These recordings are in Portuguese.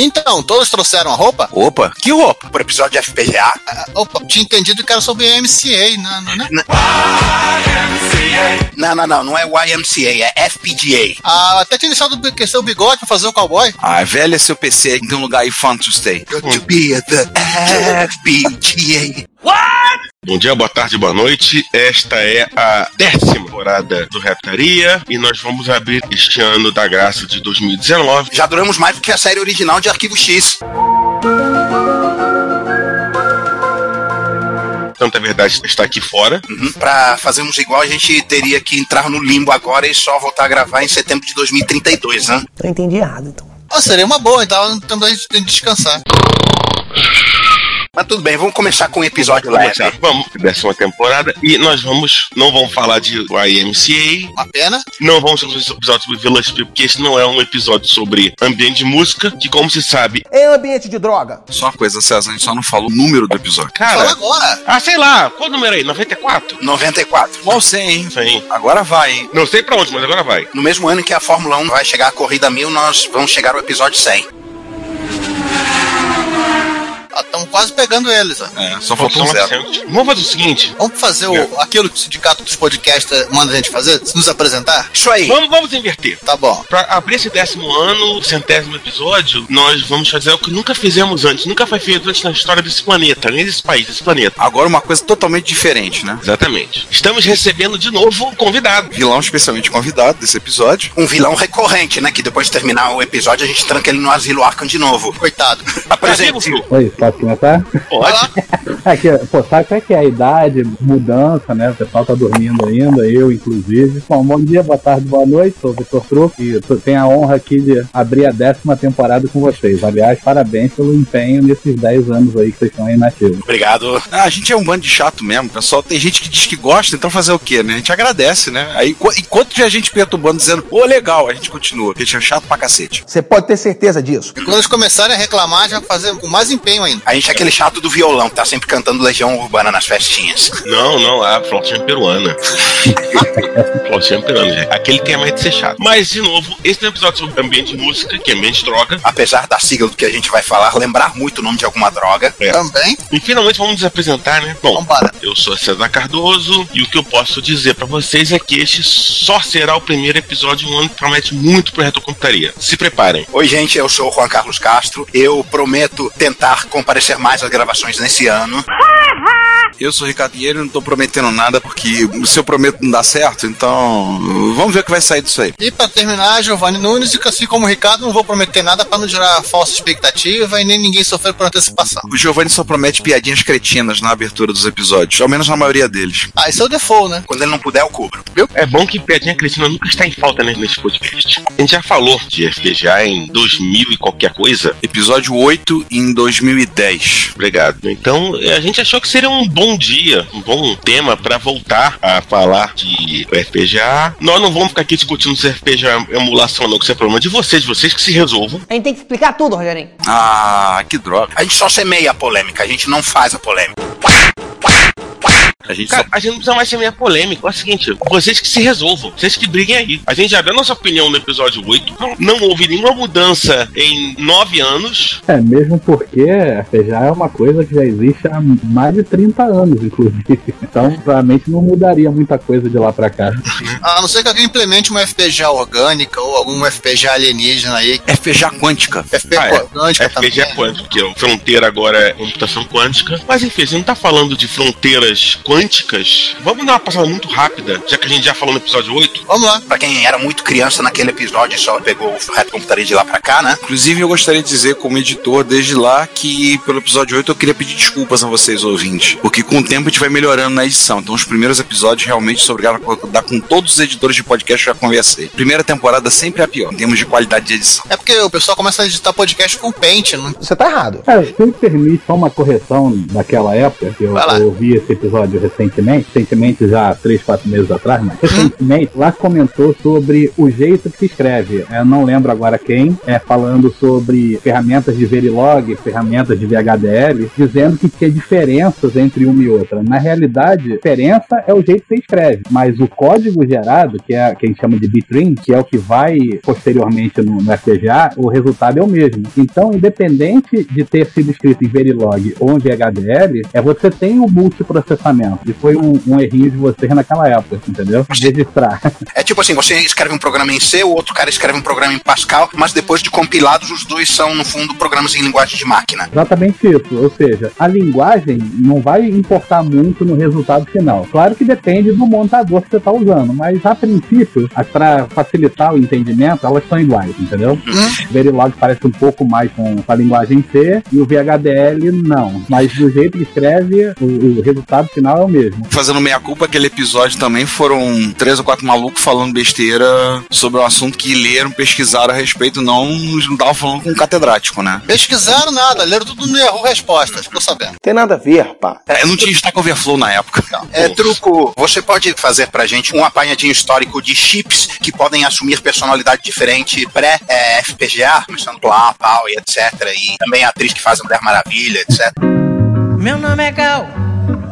Então, todos trouxeram a roupa? Opa, que roupa? Pro episódio de FPGA? Ah, opa, tinha entendido que era sobre MCA, não, não, né? Não, não, não, não é YMCA, é FPGA. Ah, até tinha deixado o seu bigode pra fazer o cowboy. Ah, velho é seu PC, tem um lugar aí fun to stay. Got to be at the FPGA. Bom dia, boa tarde, boa noite. Esta é a décima temporada do Reptaria e nós vamos abrir este ano da graça de 2019. Já duramos mais do que a série original de Arquivo X. Tanta verdade está aqui fora. Uhum. Pra fazermos igual, a gente teria que entrar no limbo agora e só voltar a gravar em setembro de 2032, né? Eu entendi errado, então. Ah, seria uma boa, então, então a gente descansar. Mas tudo bem, vamos começar com um episódio Vamos leve. começar. Vamos, décima temporada. E nós vamos, não vamos falar de YMCA, Uma pena. não vamos fazer um episódio sobre Village People, porque esse não é um episódio sobre ambiente de música, que como se sabe, É ambiente de droga. Só uma coisa, César, a gente só não falou o número do episódio. Fala cara, agora. ah, sei lá, qual número aí? 94? 94. Qual 100, hein? Sim. Agora vai, hein? Não sei pra onde, mas agora vai. No mesmo ano que a Fórmula 1 vai chegar à corrida 1000, nós vamos chegar ao episódio 100. Estamos quase pegando eles. ó. É, só faltou um zero. 900. Vamos fazer o seguinte. Vamos fazer o, aquilo que o sindicato dos podcasts manda a gente fazer? Se nos apresentar? Isso aí. Vamos, vamos inverter. Tá bom. Pra abrir esse décimo ano, centésimo episódio, nós vamos fazer o que nunca fizemos antes, nunca foi feito antes na história desse planeta, nem desse país, desse planeta. Agora uma coisa totalmente diferente, né? Exatamente. Estamos recebendo de novo convidado. Vilão especialmente convidado desse episódio. Um vilão recorrente, né? Que depois de terminar o episódio, a gente tranca ele no asilo Arkham de novo. Coitado. Apresente. Amigo, Oi, posso começar? Pode. Aqui, pô, sabe qual é que é a idade, mudança, né? O pessoal tá dormindo ainda, eu inclusive. Bom, bom dia, boa tarde, boa noite, sou o Vitor Truco e tenho a honra aqui de abrir a décima temporada com vocês. Aliás, parabéns pelo empenho nesses 10 anos aí que vocês estão aí nativos. Obrigado. Ah, a gente é um bando de chato mesmo, pessoal. Tem gente que diz que gosta, então fazer o quê, né? A gente agradece, né? Aí, enqu- enquanto tiver gente perturbando, dizendo, pô, legal, a gente continua, porque a gente é chato pra cacete. Você pode ter certeza disso. E quando eles começarem a reclamar, já fazer com mais empenho ainda. A gente é aquele chato do violão que tá sempre cantando Legião Urbana nas festinhas. Não, não, a flautinha peruana. flautinha peruana, gente. Aquele tem a mais de ser chato. Mas, de novo, esse é um episódio sobre ambiente de música, que é ambiente de droga. Apesar da sigla do que a gente vai falar, lembrar muito o nome de alguma droga. É. Também. E finalmente vamos nos apresentar, né? Bom, Vambora. eu sou César Cardoso e o que eu posso dizer pra vocês é que este só será o primeiro episódio de um ano que promete muito pro Retrocomputaria. Se preparem. Oi, gente, eu sou o Juan Carlos Castro. Eu prometo tentar comparecer mais às gravações nesse ano. Eu sou o Ricardo Pinheiro e não tô prometendo nada, porque se eu prometo não dá certo, então vamos ver o que vai sair disso aí. E pra terminar, Giovanni Nunes, e assim como o Ricardo, não vou prometer nada pra não gerar falsa expectativa e nem ninguém sofrer por antecipação. O Giovanni só promete piadinhas cretinas na abertura dos episódios, ao menos na maioria deles. Ah, esse é o default, né? Quando ele não puder, eu cubro. É bom que Piadinha Cristina nunca está em falta né, nesse podcast. A gente já falou de FPGA em 2000 e qualquer coisa. Episódio 8 em 2010. Obrigado. Então, a gente achou que seria um bom dia, um bom tema para voltar a falar de FPGA. Nós não vamos ficar aqui discutindo se FPGA é emulação ou não, que isso é problema de vocês, vocês que se resolvam. A gente tem que explicar tudo, Rogerinho. Ah, que droga. A gente só semeia a polêmica, a gente não faz a polêmica. A gente Cara, só... a gente não precisa mais ser meia polêmica. É o seguinte, vocês que se resolvam, vocês que briguem aí. A gente já deu nossa opinião no episódio 8. Não, não houve nenhuma mudança em nove anos. É, mesmo porque já é uma coisa que já existe há mais de 30 anos, inclusive. Então, provavelmente não mudaria muita coisa de lá pra cá. A não ser que alguém implemente uma FPGA orgânica ou algum FPGA alienígena aí. FPGA quântica. FPGA Ah, é. orgânica também. FPGA quântico, que é fronteira agora é computação quântica. Mas enfim, a gente não tá falando de fronteiras quânticas românticas. Vamos dar uma passada muito rápida, já que a gente já falou no episódio 8. Vamos lá. Pra quem era muito criança naquele episódio e só pegou o reto computaria de lá pra cá, né? Inclusive, eu gostaria de dizer, como editor, desde lá, que pelo episódio 8 eu queria pedir desculpas a vocês, ouvintes. Porque com o tempo a gente vai melhorando na edição. Então, os primeiros episódios realmente sou obrigado a dar com todos os editores de podcast que eu já conversei. Primeira temporada sempre é a pior, em termos de qualidade de edição. É porque o pessoal começa a editar podcast com Paint. Não... Você tá errado. Cara, se me permite só uma correção daquela época, que eu, eu ouvi esse episódio recentemente, recentemente já três, quatro meses atrás, mas recentemente, lá comentou sobre o jeito que se escreve. Eu não lembro agora quem, é falando sobre ferramentas de Verilog, ferramentas de VHDL, dizendo que tinha diferenças entre uma e outra. Na realidade, diferença é o jeito que você escreve, mas o código gerado, que é que a gente chama de bitrim, que é o que vai posteriormente no, no FPGA, o resultado é o mesmo. Então, independente de ter sido escrito em Verilog ou em VHDL, é você tem o multiprocessamento. E foi um, um errinho de vocês naquela época, entendeu? Registrar. É tipo assim, você escreve um programa em C, o outro cara escreve um programa em Pascal, mas depois de compilados, os dois são, no fundo, programas em linguagem de máquina. Exatamente isso. Ou seja, a linguagem não vai importar muito no resultado final. Claro que depende do montador que você está usando, mas a princípio, para facilitar o entendimento, elas são iguais, entendeu? O Verilog parece um pouco mais com a linguagem C e o VHDL não. Mas do jeito que escreve, o, o resultado final é o mesmo. Fazendo meia-culpa, aquele episódio também foram três ou quatro malucos falando besteira sobre um assunto que leram, pesquisaram a respeito, não não estavam falando com um catedrático, né? Pesquisaram nada, leram tudo no Yahoo Respostas, ficou sabendo. Tem nada a ver, pá. É, não tinha Stack Overflow na época. É, truco, você pode fazer pra gente um apanhadinho histórico de chips que podem assumir personalidade diferente pré-FPGA, começando pela pau e etc. E também a atriz que faz a Mulher Maravilha, etc. Meu nome é Gal.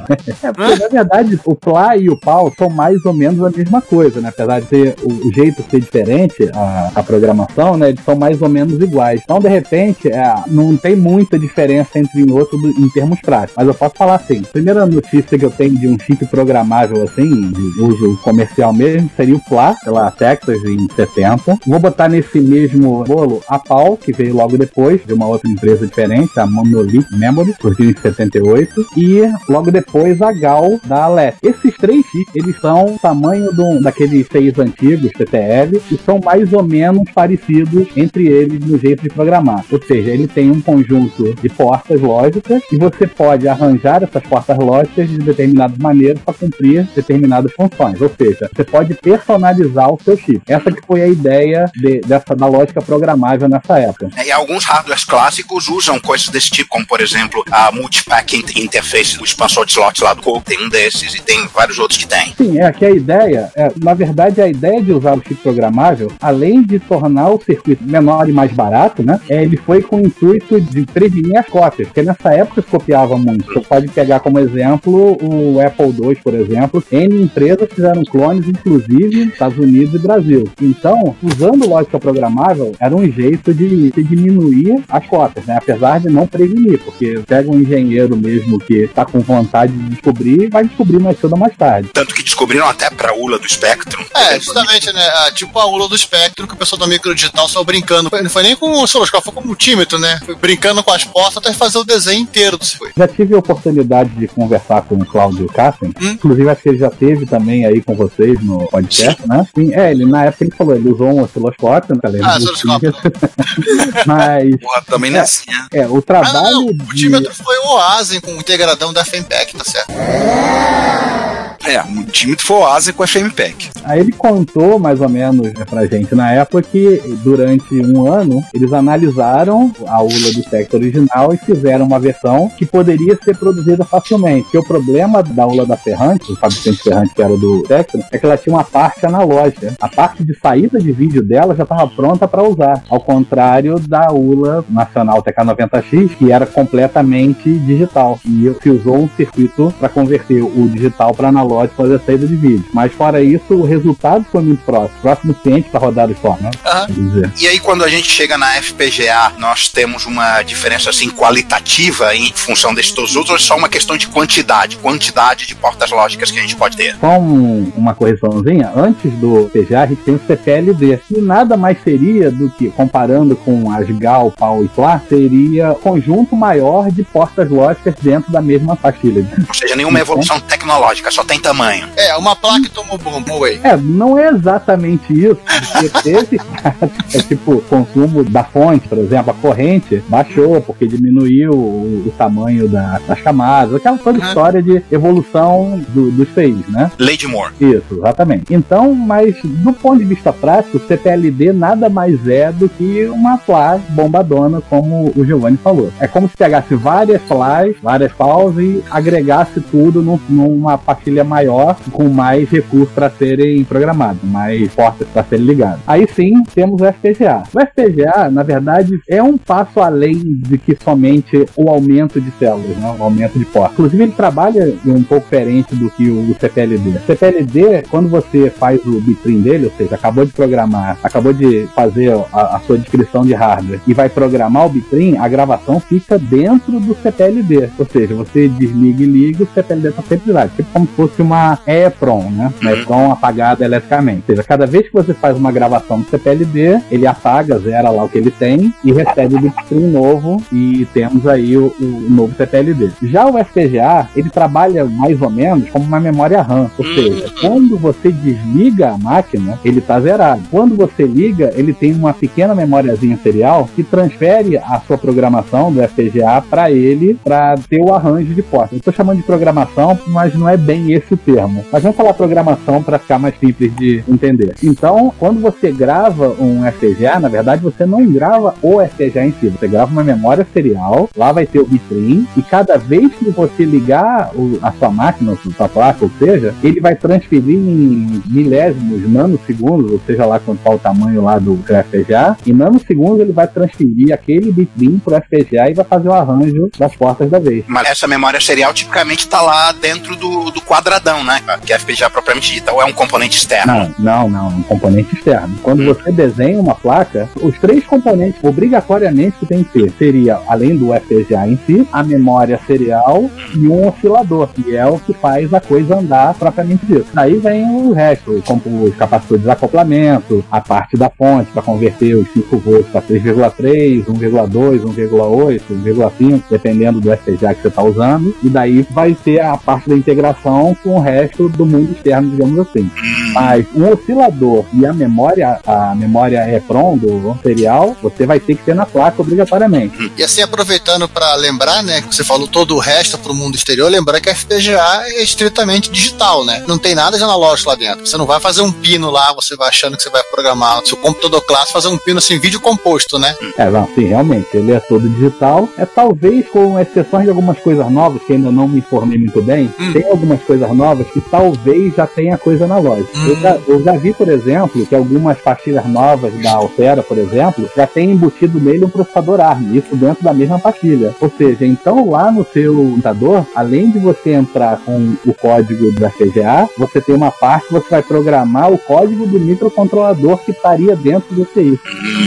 É, porque, na verdade, o Pla e o Pau são mais ou menos a mesma coisa, né? Apesar de ter o, jeito ser diferente, a, a programação, né? Eles são mais ou menos iguais. Então, de repente, é, não tem muita diferença entre um e outro do- em termos práticos. Mas eu posso falar assim: a primeira notícia que eu tenho de um chip programável, assim, de uso comercial mesmo, seria o Pla, pela Texas, em 70. Vou botar nesse mesmo bolo a Pau, que veio logo depois, de uma outra empresa diferente, a Monolith Memory, surgiu em 78. E logo depois a Gal da Alep. Esses três chips, eles são tamanho do, daqueles seis antigos, TTL, e são mais ou menos parecidos entre eles no jeito de programar. Ou seja, ele tem um conjunto de portas lógicas e você pode arranjar essas portas lógicas de determinadas maneiras para cumprir determinadas funções. Ou seja, você pode personalizar o seu chip. Essa que foi a ideia de- dessa da lógica programável nessa época. E alguns hardwares clássicos usam coisas desse tipo, como por exemplo a Multipack Inter- Interface, o expansor de slots lá do Coke, tem um desses e tem vários outros que tem. Sim, é que a ideia, é, na verdade, a ideia de usar o chip programável, além de tornar o circuito menor e mais barato, né? é, ele foi com o intuito de prevenir as cópias, porque nessa época se copiava muito. Você pode pegar como exemplo o Apple II, por exemplo. N empresas fizeram clones, inclusive Estados Unidos e Brasil. Então, usando lógica programável, era um jeito de, de diminuir as cópias, né? Apesar de não prevenir, porque pega um engenheiro mesmo que está com vontade de descobrir, vai descobrir mais cedo ou mais tarde. Tanto que descobriram até pra ULA do Spectrum. É, justamente, né? ah, tipo a ULA do espectro que o pessoal da microdigital saiu brincando. Não foi nem com o osciloscópio, foi com o multímetro, né? Foi brincando com as portas até fazer o desenho inteiro do circuito. Já tive a oportunidade de conversar com o Cláudio Cassen, inclusive acho que ele já teve também aí com vocês no podcast, né? Sim, é, ele na época ele falou, ele usou um osciloscópio, né? Ah, do osciloscópio. Mas Porra, também não é assim, né? é, o Ah, trabalho não, o de multímetro foi o Asen com o integradão da FMPEC, tá certo? É, o time foi o Asa com o FMPEG. Aí ele contou mais ou menos né, pra gente na época que durante um ano eles analisaram a ULA do Spectrum original e fizeram uma versão que poderia ser produzida facilmente. Porque o problema da ULA da Ferrante, o fabricante Ferrante que era do Spectrum, é que ela tinha uma parte analógica. A parte de saída de vídeo dela já estava pronta para usar, ao contrário da ULA nacional TK90X, que era completamente digital. E se usou um circuito para converter o digital para analógico slot fazer a saída de vídeo. Mas fora isso, o resultado foi muito próximo. Próximo ciente para rodar de forma. Dizer, E aí, quando a gente chega na FPGA, nós temos uma diferença assim qualitativa em função desses todos os outros, ou é só uma questão de quantidade, quantidade de portas lógicas que a gente pode ter. Só um- uma correçãozinha, antes do PGA a gente tem o CPLD, que nada mais seria do que, comparando com as GAL, PAL e PLA, seria conjunto maior de portas lógicas dentro da mesma pastilha. Ou seja, nenhuma evolução tecnológica, só tem tamanho. É, uma placa e tomou bomba, away. É, não é exatamente isso, porque teve é tipo, o consumo da fonte, por exemplo, a corrente baixou porque diminuiu o, o tamanho da- das camadas, aquela toda Uhum. história de evolução do- dos feios, né? Lady Moore. Isso, exatamente. Então, mas do ponto de vista prático, o CPLD nada mais é do que uma flash bombadona, como o Giovanni falou. É como se pegasse várias flash, várias paus e agregasse tudo num- numa pastilha maior, com mais recursos para serem programados, mais portas para serem ligadas. Aí sim, temos o FPGA. O FPGA, na verdade, é um passo além de que somente o aumento de células, né? o aumento de portas. Inclusive, ele trabalha um pouco diferente do que o CPLD. O CPLD, quando você faz o bitstream dele, ou seja, acabou de programar, acabou de fazer a, a sua descrição de hardware e vai programar o bitstream, a gravação fica dentro do CPLD. Ou seja, você desliga e liga, o CPLD está sempre ligado. Tipo como se fosse uma EEPROM, né? Uma EEPROM apagada eletricamente. Ou seja, cada vez que você faz uma gravação do CPLD, ele apaga, zera lá o que ele tem e recebe o bitstream novo e temos aí o, o novo CPLD. Já o FPGA, ele trabalha mais ou menos como uma memória RAM. Ou seja, quando você desliga a máquina, ele está zerado. Quando você liga, ele tem uma pequena memóriazinha serial que transfere a sua programação do FPGA para ele para ter o arranjo de portas. Eu estou chamando de programação, mas não é bem esse o termo. Mas vamos falar programação para ficar mais simples de entender. Então, quando você grava um FPGA, na verdade você não grava o FPGA em si, você grava uma memória serial, lá vai ter o bitstream e cada vez que você ligar o- a sua máquina, a sua placa, ou seja, ele vai transferir em milésimos, nanosegundos, ou seja lá quanto qual o tamanho lá do FPGA, em nanosegundos ele vai transferir aquele bitstream pro FPGA e vai fazer o arranjo das portas da vez. Mas essa memória serial tipicamente está lá dentro do, do quadradão, né? Que é FPGA propriamente dita, ou é um componente externo. Não, não, não, é um componente externo. Quando você desenha uma placa, os três componentes obrigatoriamente que tem que ter seria, além do FPGA em si, a memória serial e um oscilador, que é o que faz a coisa andar propriamente dito. Daí vem o resto, como os capacitores de desacoplamento, a parte da fonte para converter os 5 volts para 3,3, 1,2, 1,8, 1,5, dependendo do FPGA que você está usando. E daí vai ter a parte da integração com o resto do mundo externo, digamos assim. Mas um oscilador e a memória, a memória EEPROM do serial, você vai ter que ter na placa obrigatoriamente. E assim, aproveitando para lembrar, né, que você falou todo o resto pro mundo exterior, lembrar que a FPGA é estritamente digital, né? Não tem nada de analógico lá dentro. Você não vai fazer um pino lá, você vai achando que você vai programar seu computador clássico, fazer um pino assim, vídeo composto, né? É, não, sim, realmente, ele é todo digital. É talvez com exceções de algumas coisas novas que ainda não me informei muito bem. Tem algumas coisas novas que talvez já tenha coisa analógica. Eu, já, eu já vi, por exemplo, que algumas pastilhas novas da Altera, por exemplo, já tem embutido nele um processador ARM, isso dentro da mesma pastilha. Ou seja, então lá no seu computador, além de você entrar com o código da FPGA, você tem uma parte que você vai programar o código do microcontrolador que estaria dentro do CI.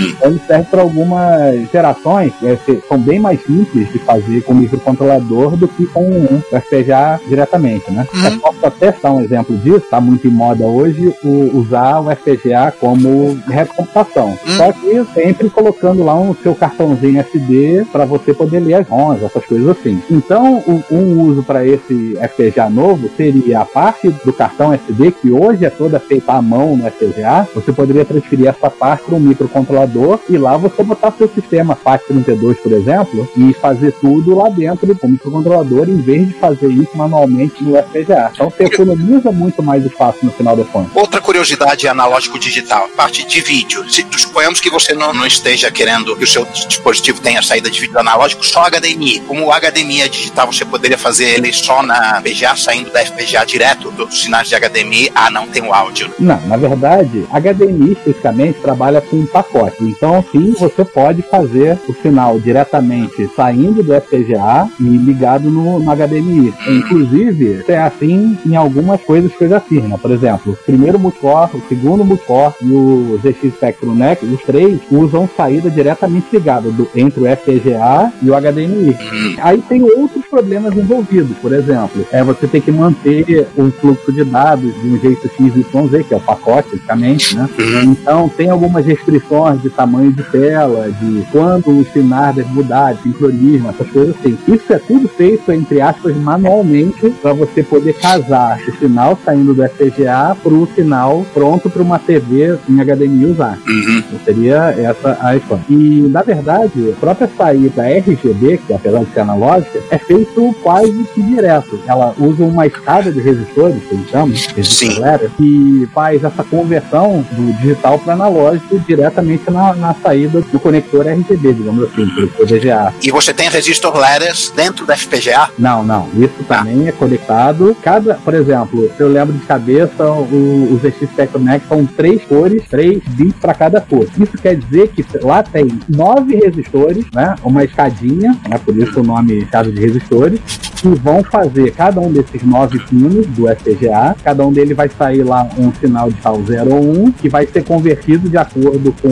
Então ele serve para algumas gerações que são bem mais simples de fazer com o microcontrolador do que com um FPGA diretamente, né? Eu posso até dar um exemplo disso, está muito em moda hoje o, usar o FPGA como recomputação. Só que sempre colocando lá um seu cartãozinho SD para você poder ler as ROMs, essas coisas assim. Então, o- um uso para esse FPGA novo seria a parte do cartão SD, que hoje é toda feita à mão no FPGA, você poderia transferir essa parte para um microcontrolador e lá você botar seu sistema FAT32, por exemplo, e fazer tudo lá dentro do microcontrolador, em vez de fazer isso manualmente no FPGA. Então você economiza muito mais espaço no final das contas. Outra curiosidade analógico-digital, parte de vídeo. Se suponhamos que você não, não esteja querendo que o seu dispositivo tenha saída de vídeo analógico, só HDMI. Como o HDMI é digital, você poderia fazer ele só na FPGA, saindo da FPGA direto dos sinais de HDMI. Ah, não tem o áudio. Não, na verdade, HDMI especificamente trabalha com um pacote. Então, sim, você pode fazer o sinal diretamente saindo do FPGA e ligado no, no HDMI. Inclusive, é assim em, em algumas coisas que eu já fiz, né? Por exemplo, o primeiro multicore, o segundo multicore e o ZX Spectrum NEC, os três usam saída diretamente ligada do, entre o FPGA e o HDMI. Aí tem outros problemas envolvidos, por exemplo, é você ter que manter o fluxo de dados de um jeito XYZ, que é o pacote, basicamente, né? Então tem algumas restrições de tamanho de tela, de quando os sinais devem mudar, de sincronismo, essas coisas assim. Isso é tudo feito, entre aspas, manualmente, para você poder casar o sinal saindo do FPGA para o sinal pronto para uma TV em HDMI usar. Então, seria essa a história. E, na verdade, a própria saída RGB, que apesar de ser analógica, é feito quase que direto. Ela usa uma escada de resistores, que a gente chama, resistor ladder, que faz essa conversão do digital para analógico diretamente na, na saída do conector RGB, digamos assim, do VGA. E você tem resistor ladders dentro da FPGA? Não, não. Isso também é conectado. Cada, por exemplo, eu lembro de cabeça, o, o ZX Spectrum são três cores, três bits para cada cor. Isso quer dizer que lá tem nove resistores, né? Uma escadinha, né? Por isso o nome escada de resistores, que vão fazer cada um desses nove pinos do FPGA. Cada um deles vai sair lá um sinal de tal 0 ou 1, que vai ser convertido de acordo com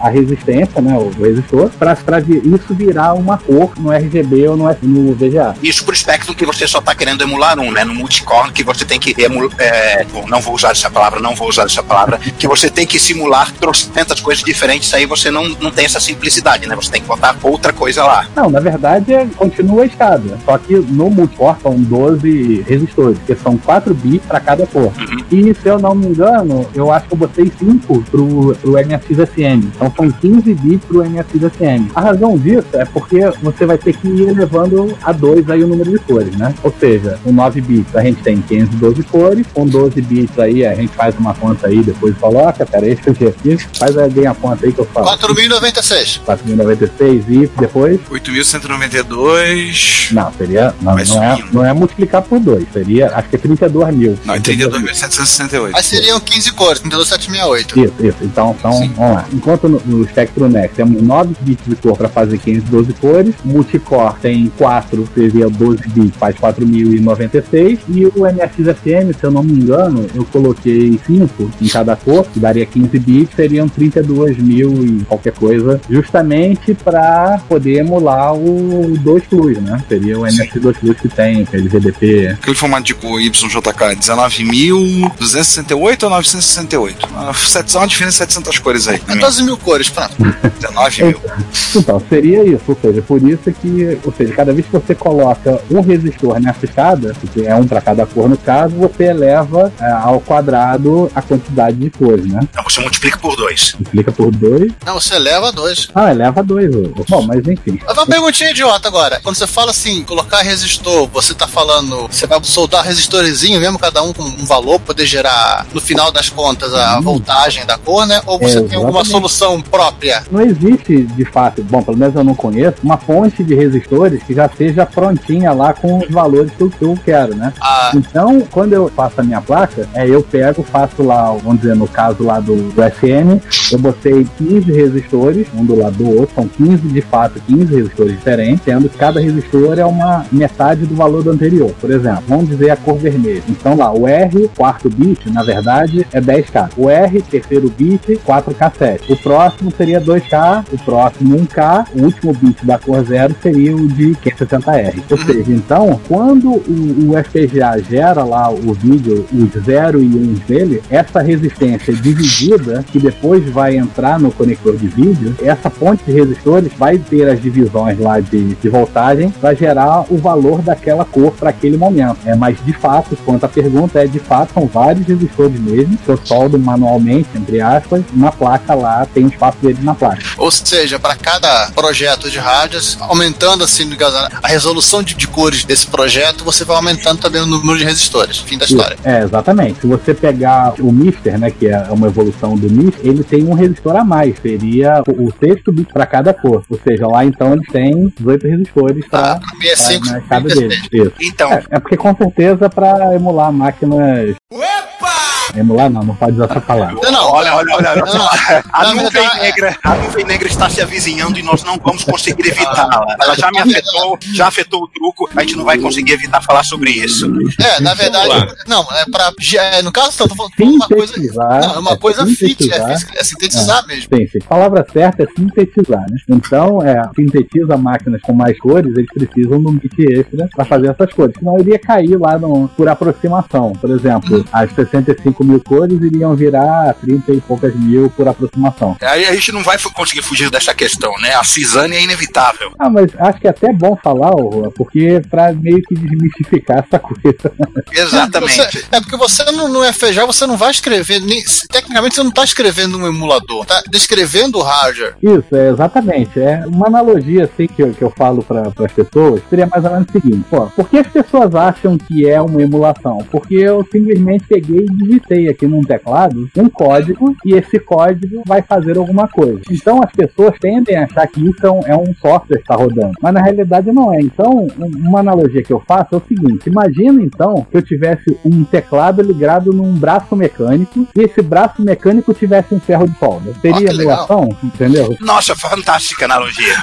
a resistência, né? O resistor, para isso virar uma cor no RGB ou no, no VGA. Isso pro espectro que você só tá querendo emular um, né? No multicore que você tem que emular. É, não vou usar essa palavra, não vou usar essa palavra. Que você tem que simular trocentas coisas diferentes, aí você não, não tem essa simplicidade, né? Você tem que botar outra coisa lá. Não, na verdade é, continua a escada. Só que no multicore são 12 resistores, que são 4 bits para cada cor. E se eu não me engano, eu acho que eu botei 5 pro, pro MSX-SM. Então são 15 bits pro MSX-SM. A razão disso é porque você vai ter que ir elevando a 2 aí o número de cores, né? Ou seja, com 9 bits a gente tem 512 cores, com 12 bits aí a gente faz uma conta aí, depois coloca, pera aí, eu ver aqui, faz aí a conta aí que eu falo. 4.096. 4.096 e depois? 8.192. Não, seria. Não, não, é, não é multiplicar por 2, seria, acho que é 32 mil. Não, é 32.768. Aí seriam 15 cores, 32768. Isso, isso. Então, então vamos lá. Enquanto no, no Spectrum Next temos 9 bits de cor para fazer 15, 12 cores, Multicore tem 4, seria 12 bits, faz 4.096. E o MSX-FM, se eu não me engano, eu coloquei 5 em cada cor, que daria 15 bits, seriam 32 mil e qualquer coisa, justamente para poder emular o 2 Plus, né? Seria o MSX2 Plus que tem, aquele VDP. Aquele formato de cor YJK, 19.268 ou 968? Ah, sete- uma diferença de 700 cores aí. 14 mil cores, pronto. 19 mil. Então, seria isso, ou seja, por isso que, ou seja, cada vez que você coloca um resistor nessa escada, que é um para cada cor no caso, você eleva é, ao quadrado a quantidade de cores, né? Então você multiplica por dois. Multiplica por dois. Não, você leva dois. Ah, eleva dois. Bom, mas enfim. Mas uma perguntinha idiota agora. Quando você fala assim, colocar resistor, você tá falando, você vai soldar resistorzinho mesmo, cada um com um valor, poder gerar, no final das contas, a voltagem da cor, né? Ou você É, tem alguma solução própria? Não existe, de fato, bom, pelo menos eu não conheço, uma fonte de resistores que já seja prontinha lá com os valores que eu, que eu quero, né? Ah, Então, quando eu faço a minha placa, é, eu pego, faço lá, vamos dizer, no caso lá do, do SM, eu botei 15 resistores, um do lado do outro, são 15 de fato, 15 resistores diferentes, sendo que cada resistor é uma metade do valor do anterior. Por exemplo, vamos dizer a cor vermelha. Então lá, o R, quarto bit, na verdade, é 10K. O R, terceiro bit, 4K7. O próximo seria 2K, o próximo 1K, o último bit da cor zero seria o de 560R. Ou seja, então, quando o, o FPGA gera lá o vídeo, os 0 e 1 dele, essa resistência dividida, que depois vai entrar no conector de vídeo, essa fonte de resistores vai ter as divisões lá de, de voltagem para gerar o valor daquela cor para aquele momento. É, mas de fato, quanto à pergunta, é de fato, são vários resistores mesmo, que eu soldo manualmente, entre aspas, na placa lá, tem o espaço dele na placa. ou seja, para cada projeto de rádios, aumentando assim a resolução de, de cores desse projeto, você vai aumentando também o número de resistores. Fim da história. É, exatamente. Se você pegar o Mister, né, que é uma evolução do Mister, ele tem um resistor a mais, seria o sexto bit para cada cor. Ou seja, lá então eles têm 18 resistores para Ah, 65, na escada 36. deles. Isso. Então, É, é porque com certeza para emular máquinas Emular não, não pode usar essa palavra. Não, não, Olha, olha, olha. Não, não. A nuvem, negra, a nuvem negra está se avizinhando e nós não vamos conseguir evitá-la. Ela já me afetou, já afetou o truco, a gente não vai conseguir evitar falar sobre isso. É, na verdade, não, é pra. é, No caso, tô falando uma coisa. Não, é uma coisa fit, é, é sintetizar mesmo. Sim, sim. A palavra certa é sintetizar, né? Então, é, sintetiza máquinas com mais cores, eles precisam de um bit extra para fazer essas cores. Senão iria cair lá no, por aproximação. Por exemplo, as 65 mil cores iriam virar 30 e poucas mil por aproximação. Aí a gente não vai conseguir fugir dessa questão, né? A cisane é inevitável. Ah, mas acho que é até bom falar, porque pra meio que desmistificar essa coisa. Exatamente. Você- é porque você no, no FPGA você não vai escrever, nem- tecnicamente você não está escrevendo um emulador, tá descrevendo o hardware. Isso, é exatamente. É uma analogia assim que eu, que eu falo para as pessoas seria mais ou menos o seguinte: pô, por que as pessoas acham que é uma emulação? Porque eu simplesmente peguei e digitei aqui num teclado um código e esse código vai fazer alguma coisa. Então as pessoas tendem a achar que isso é um, é um software que está rodando, mas na realidade não é. Então, um- uma analogia que eu faço é o seguinte: imagina então que eu tivesse um teclado ligado num braço mecânico e esse braço mecânico tivesse um ferro de solda. Seria que legal. emulação? Entendeu? Nossa, fantástica analogia.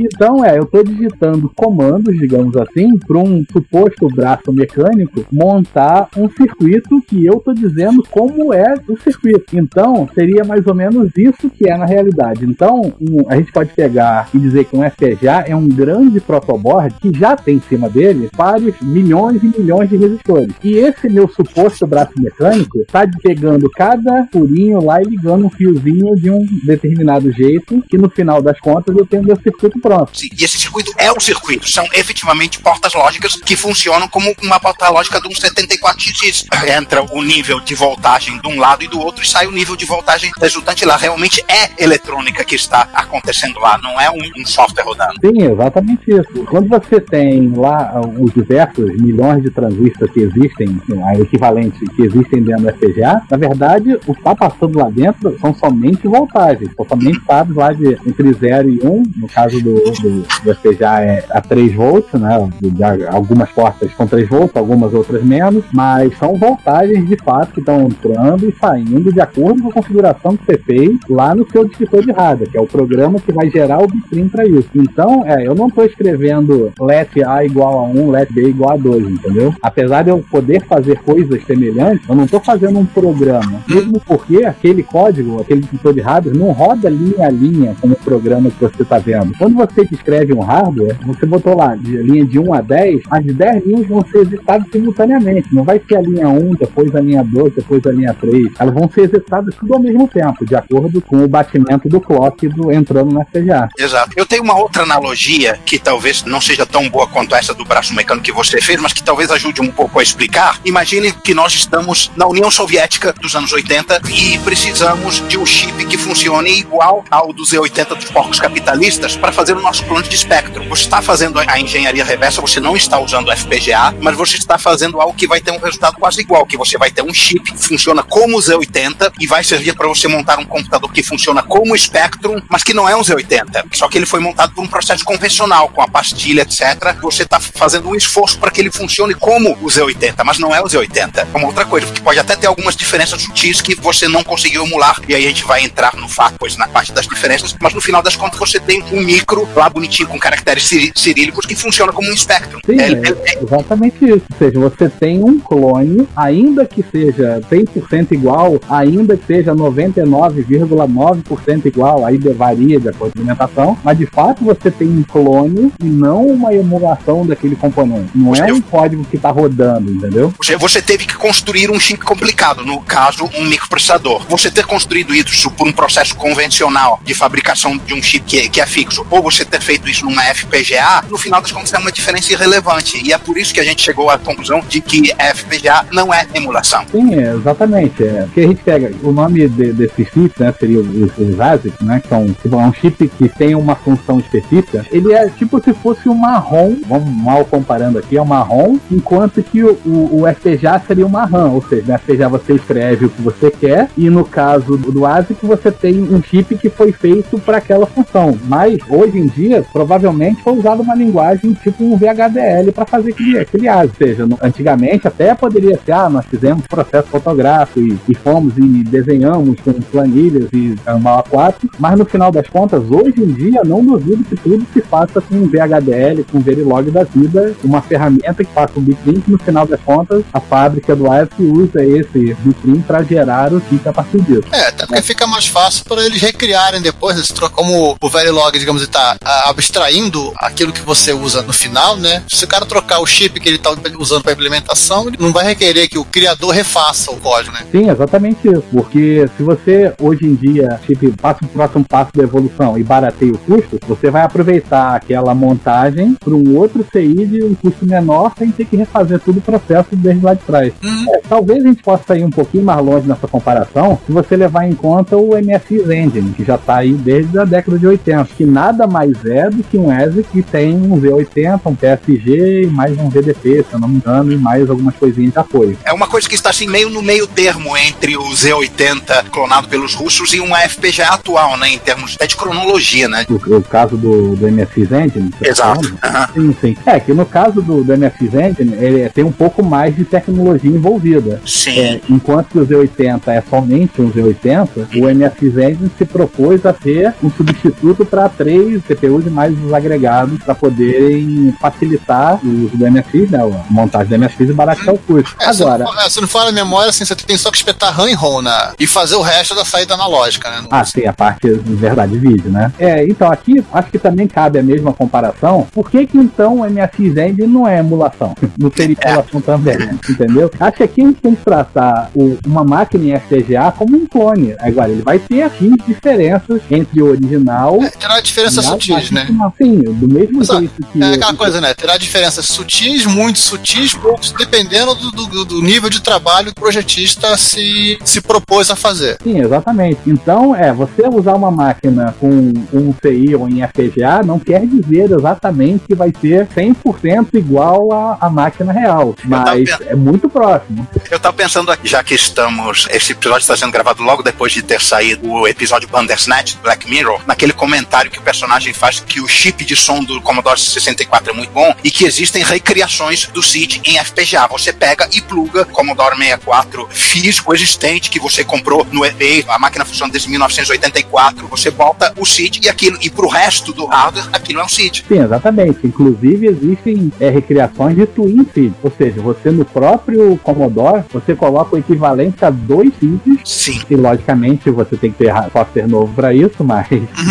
Então é, eu estou digitando comandos, digamos assim, para um suposto braço mecânico montar um circuito que eu estou dizendo como é o circuito. Então seria mais ou menos isso que é na realidade. Então um- a gente pode pegar e dizer que um FPGA é um grande protoboard que já tem em cima dele vários milhões e milhões de resistores. E esse meu suposto braço mecânico está pegando cada furinho lá e ligando um fiozinho de um determinado jeito, que no final das contas eu tenho meu circuito pronto. Sim, E esse circuito é o circuito. São efetivamente portas lógicas que funcionam como uma porta lógica de um 74x. Entra o nível de voltagem de um lado e do outro e sai o nível de voltagem resultante lá. Realmente é eletrônica que está acontecendo lá, não é um, um software rodando. Sim, exatamente isso. Quando você tem lá ah, os diversos milhões de transistores que existem, a equivalente que existem dentro do FPGA, na verdade, o que está passando lá dentro são somente voltagens, são somente estados lá de entre 0 e 1, um, no caso do, do, do FPGA é a 3 volts, né? De- de algumas portas com 3 volts, algumas outras menos, mas são voltagens de fato que estão entrando e saindo de acordo com a configuração que você fez lá no seu descritor de hardware, que é o programa que vai gerar o bitstream para isso. Então, é, eu não estou escrevendo let A igual a 1, let B igual a 2, entendeu? Apesar de eu poder fazer coisas semelhantes, eu não estou fazendo um programa. Mesmo porque aquele código, aquele descritor de hardware, não roda linha a linha como o programa que você está vendo. Quando você escreve um hardware, você botou lá de linha de 1 a 10, as 10 linhas vão ser executadas simultaneamente. Não vai ser a linha 1, depois a linha 2, depois a linha 3. Elas vão ser executadas tudo ao mesmo tempo, de acordo com o batimento do clock do, entrando na FPGA. Exato. Eu tenho uma outra analogia que talvez não seja tão boa quanto essa do braço mecânico que você fez, mas que talvez ajude um pouco a explicar. Imagine que nós estamos na União Soviética dos anos 80 e precisamos de um chip que funcione igual ao do Z80 dos porcos capitalistas para fazer o nosso clone de espectro. Você está fazendo a engenharia reversa, você não está usando FPGA, mas você está fazendo algo que vai ter um resultado quase igual, que você vai ter um chip que funciona como o Z80 e vai servir para você montar um computador que funciona como o Spectrum, mas que não é um Z80. Só que ele foi montado por um processo convencional, com a pastilha, etc. Você está fazendo um esforço para que ele funcione como o Z80, mas não é o Z80. É uma outra coisa, porque pode até ter algumas diferenças sutis que você não conseguiu emular, e aí a gente vai entrar no fato, pois na parte das diferenças, mas no final das contas você tem um micro lá bonitinho com caracteres cirílicos que funciona como um Spectrum. Sim, É- é é- exatamente isso. Ou seja, você tem um clone, ainda que seja 100% igual, ainda que seja 99,9% igual, aí varia de acordo com a implementação, mas de fato você tem um clone e não uma emulação daquele componente. Não é um código que está rodando, entendeu? Você, você teve que construir um chip complicado, no caso, um microprocessador. Você ter construído isso por um processo convencional de fabricação de um chip que, é- que é fixo, ou você ter feito isso numa FPGA, no final das contas é uma diferença irrelevante. E é por isso que a gente chegou à conclusão de que FPGA não é emulação. Sim, é, exatamente. É. Porque a gente pega o nome de, desses chips, né? Seria os, os ASICs, né? Que são tipo, é um chip que tem uma função específica. Ele é tipo se fosse um marrom, vamos mal comparando aqui, é um marrom, enquanto que o, o, o FPGA seria uma RAM. Ou seja, no FPGA você escreve o que você quer, e no caso do, do ASIC você tem um chip que foi feito para aquela função. Mas hoje em dia, provavelmente foi usada uma linguagem tipo um VHDL para fazer aquele, aquele ASIC. Ou seja, no- antigamente até poderia ser, ah, nós fizemos processo fotográfico e, e fomos e desenhamos com planilhas e mal A4, mas no final das contas, hoje em dia, não duvido que tudo se faça com um VHDL, com um Verilog da vida, uma ferramenta que faça um bitrink, no final das contas, a fábrica do AF usa esse bitrink para gerar o kit a partir disso. É, até porque fica mais fácil para eles recriarem depois, eles trocam como o Verilog, digamos, está abstraindo aquilo que você usa no final, né? Se o cara trocar o chip que ele está usando para implementação, ele não vai requerer que o criador refaça o código, né? Sim, exatamente isso. Porque se você hoje em dia chip, passa o próximo passo da evolução e barateia o custo, você vai aproveitar aquela montagem para um outro CI de um custo menor sem ter que refazer todo o processo desde lá de trás. Uhum. É, talvez a gente possa ir um pouquinho mais longe nessa comparação se você levar em conta o MSX Engine, que já está aí desde a década de 80, que nada mais é do que um ESC que tem um V80, um PSG e mais um VDP, se eu não me engano, e mais algumas coisinhas de apoio. É uma coisa que está assim meio no meio termo entre o Z80 clonado pelos russos e uma FPGA atual, né? Em termos até de cronologia, né? O, o caso do, do MSX Engine? tá Exato. Aham. Sim, sim. É que no caso do, do MSX Engine, ele tem um pouco mais de tecnologia envolvida. Sim. É, enquanto que o Z80 é somente um Z80, o MSX Engine se propôs a ser um substituto para três CPUs e mais os agregados para poderem facilitar o uso do MSX, né, a montagem do MSX e baratear o custo. É, Agora, se, não, é, se não for a memória, assim, você tem só que espetar RAM e ROM na, e fazer o resto da saída analógica, né? Ah, sim, a parte de verdade vídeo, né? É, então aqui acho que também cabe a mesma comparação. Por que que então o MSX Engine não é emulação? Não teria emulação também, entendeu? Acho que aqui a gente tem que tratar o- uma máquina em FPGA como um clone. Agora, ele vai ter aqui diferenças entre o original É, terá diferenças sutis, né? máquina- Sim, do mesmo Exato. jeito que... É aquela coisa, né? Terá diferenças sutis, muito sutis, poucos, dependendo do, do- do nível de trabalho que o projetista se, se propôs a fazer. Sim, exatamente. Então, é, você usar uma máquina com um CI ou em FPGA não quer dizer exatamente que vai ser 100% igual à, à máquina real, mas vendo. é muito próximo. Eu tava pensando aqui, já que estamos. Esse episódio está sendo gravado logo depois de ter saído o episódio Bandersnatch do Black Mirror, naquele comentário que o personagem faz que o chip de som do Commodore 64 é muito bom e que existem recriações do CID em FPGA. Você pega e pluga Commodore 64 físico existente que você comprou no eBay, a máquina funciona desde 1984, você bota o CID e aquilo, e pro resto do hardware, aquilo é um CID. Sim, exatamente. Inclusive existem é, recriações de Twin Seed, ou seja, você no próprio Commodore, você coloca o equivalente a dois seeds Sim. E logicamente você tem que ter software novo para isso, mas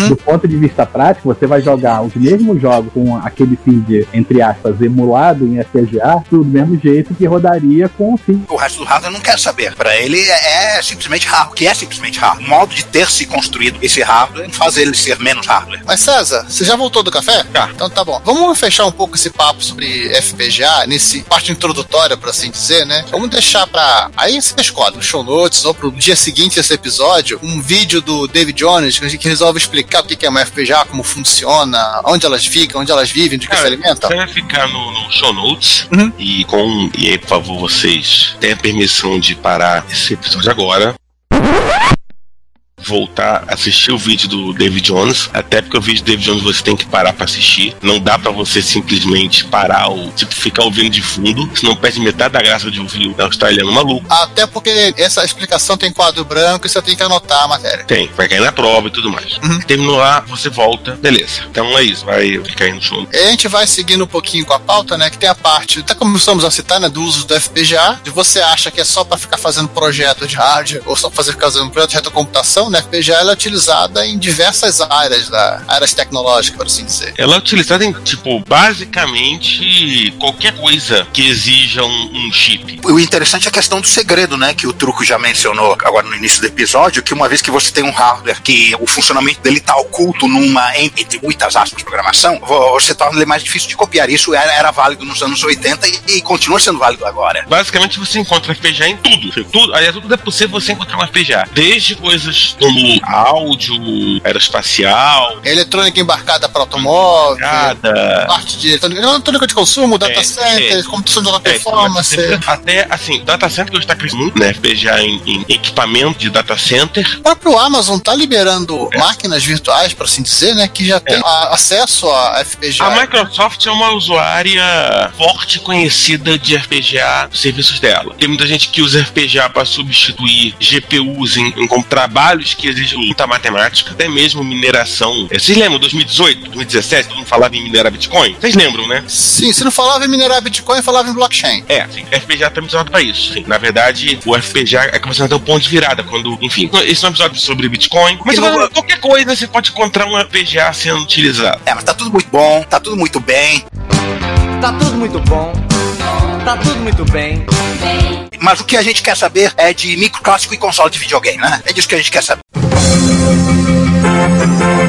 do ponto de vista prático, você vai jogar os mesmos jogos com aquele feed, entre aspas, emulado em FPGA, do mesmo jeito que rodaria com o feed. O resto do hardware eu não quero saber. Para ele é, é simplesmente hardware. O que é simplesmente hardware? O modo de ter se construído esse hardware faz ele ser menos hardware. Mas César, você já voltou do café? Já. Então tá bom. Vamos fechar um pouco esse papo sobre FPGA, nesse parte introdutória, por assim dizer, né? Vamos deixar pra. Aí você escolhe no show notes ou pro dia seguinte desse episódio, um vídeo do David Jones que a gente resolve explicar o que é uma FPGA, como funciona, onde elas ficam, onde elas vivem, de que se alimentam. Você vai ficar no, no show notes Uhum. e com. E aí, por favor, vocês tenham permissão de parar esse episódio agora. Voltar a assistir o vídeo do David Jones, até porque o vídeo do David Jones você tem que parar pra assistir. Não dá pra você simplesmente parar ou tipo ficar ouvindo de fundo, senão perde metade da graça de ouvir o australiano maluco. Até porque essa explicação tem quadro branco e você tem que anotar a matéria. Tem, vai cair na prova e tudo mais. Uhum. Terminou lá, você volta, beleza. Então é isso, vai ficar aí no show. E a gente vai seguindo um pouquinho com a pauta, né? Que tem a parte, até começamos a citar, né? Do uso do FPGA. De você acha que é só para ficar fazendo projeto de hardware ou só fazer ficar fazendo projeto de retrocomputação, né? FPGA ela é utilizada em diversas áreas da áreas tecnológicas, por assim dizer. Ela é utilizada em, tipo, basicamente qualquer coisa que exija um, um chip. O interessante é a questão do segredo, né? Que o Truco já mencionou agora no início do episódio, que uma vez que você tem um hardware que o funcionamento dele está oculto numa, en- entre muitas aspas, programação, vo- você torna ele mais difícil de copiar. Isso era, era válido nos anos 80 e, e continua sendo válido agora. Basicamente você encontra FPGA em tudo. tudo aliás, tudo é possível você encontrar uma FPGA. Desde coisas como áudio, aeroespacial, Eletrônica embarcada para automóvel, cada. parte de eletrônica, eletrônica de consumo, data É, centers, é. computação de alta É, performance. até assim, data center que está crescendo muito, né? FPGA em, em equipamento de data center. O próprio Amazon tá liberando máquinas virtuais, por assim dizer, né? Que já tem a- acesso a FPGA. A Microsoft é uma usuária forte conhecida de FPGA serviços dela. Tem muita gente que usa FPGA para substituir GPUs em, em como trabalhos que exigem muita matemática, até mesmo mineração. É, Vocês lembram 2018, 2017, todo mundo falava em minerar Bitcoin? Vocês lembram, né? Sim, se não falava em minerar Bitcoin, falava em blockchain. É, sim, FPGA também usado para isso. sim. Na verdade, o FPGA é começando a ter um ponto de virada quando, enfim, esse é um episódio sobre Bitcoin, mas agora, qualquer coisa você pode encontrar um FPGA sendo utilizado. É, mas tá tudo muito bom, tá tudo muito bem. Tá tudo muito bom. Tá tudo muito bem. Mas o que a gente quer saber é de microclássico e console de videogame, né? É disso que a gente quer saber. Thank you.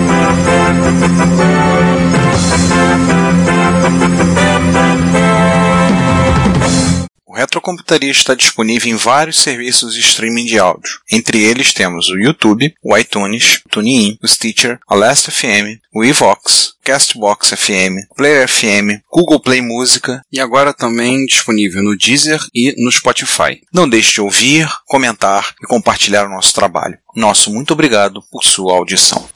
Retrocomputaria está disponível em vários serviços de streaming de áudio. Entre eles temos o YouTube, o iTunes, o TuneIn, o Stitcher, a Last FM, o Evox, Castbox FM, Player FM, Google Play Música e agora também disponível no Deezer e no Spotify. Não deixe de ouvir, comentar e compartilhar o nosso trabalho. Nosso muito obrigado por sua audição.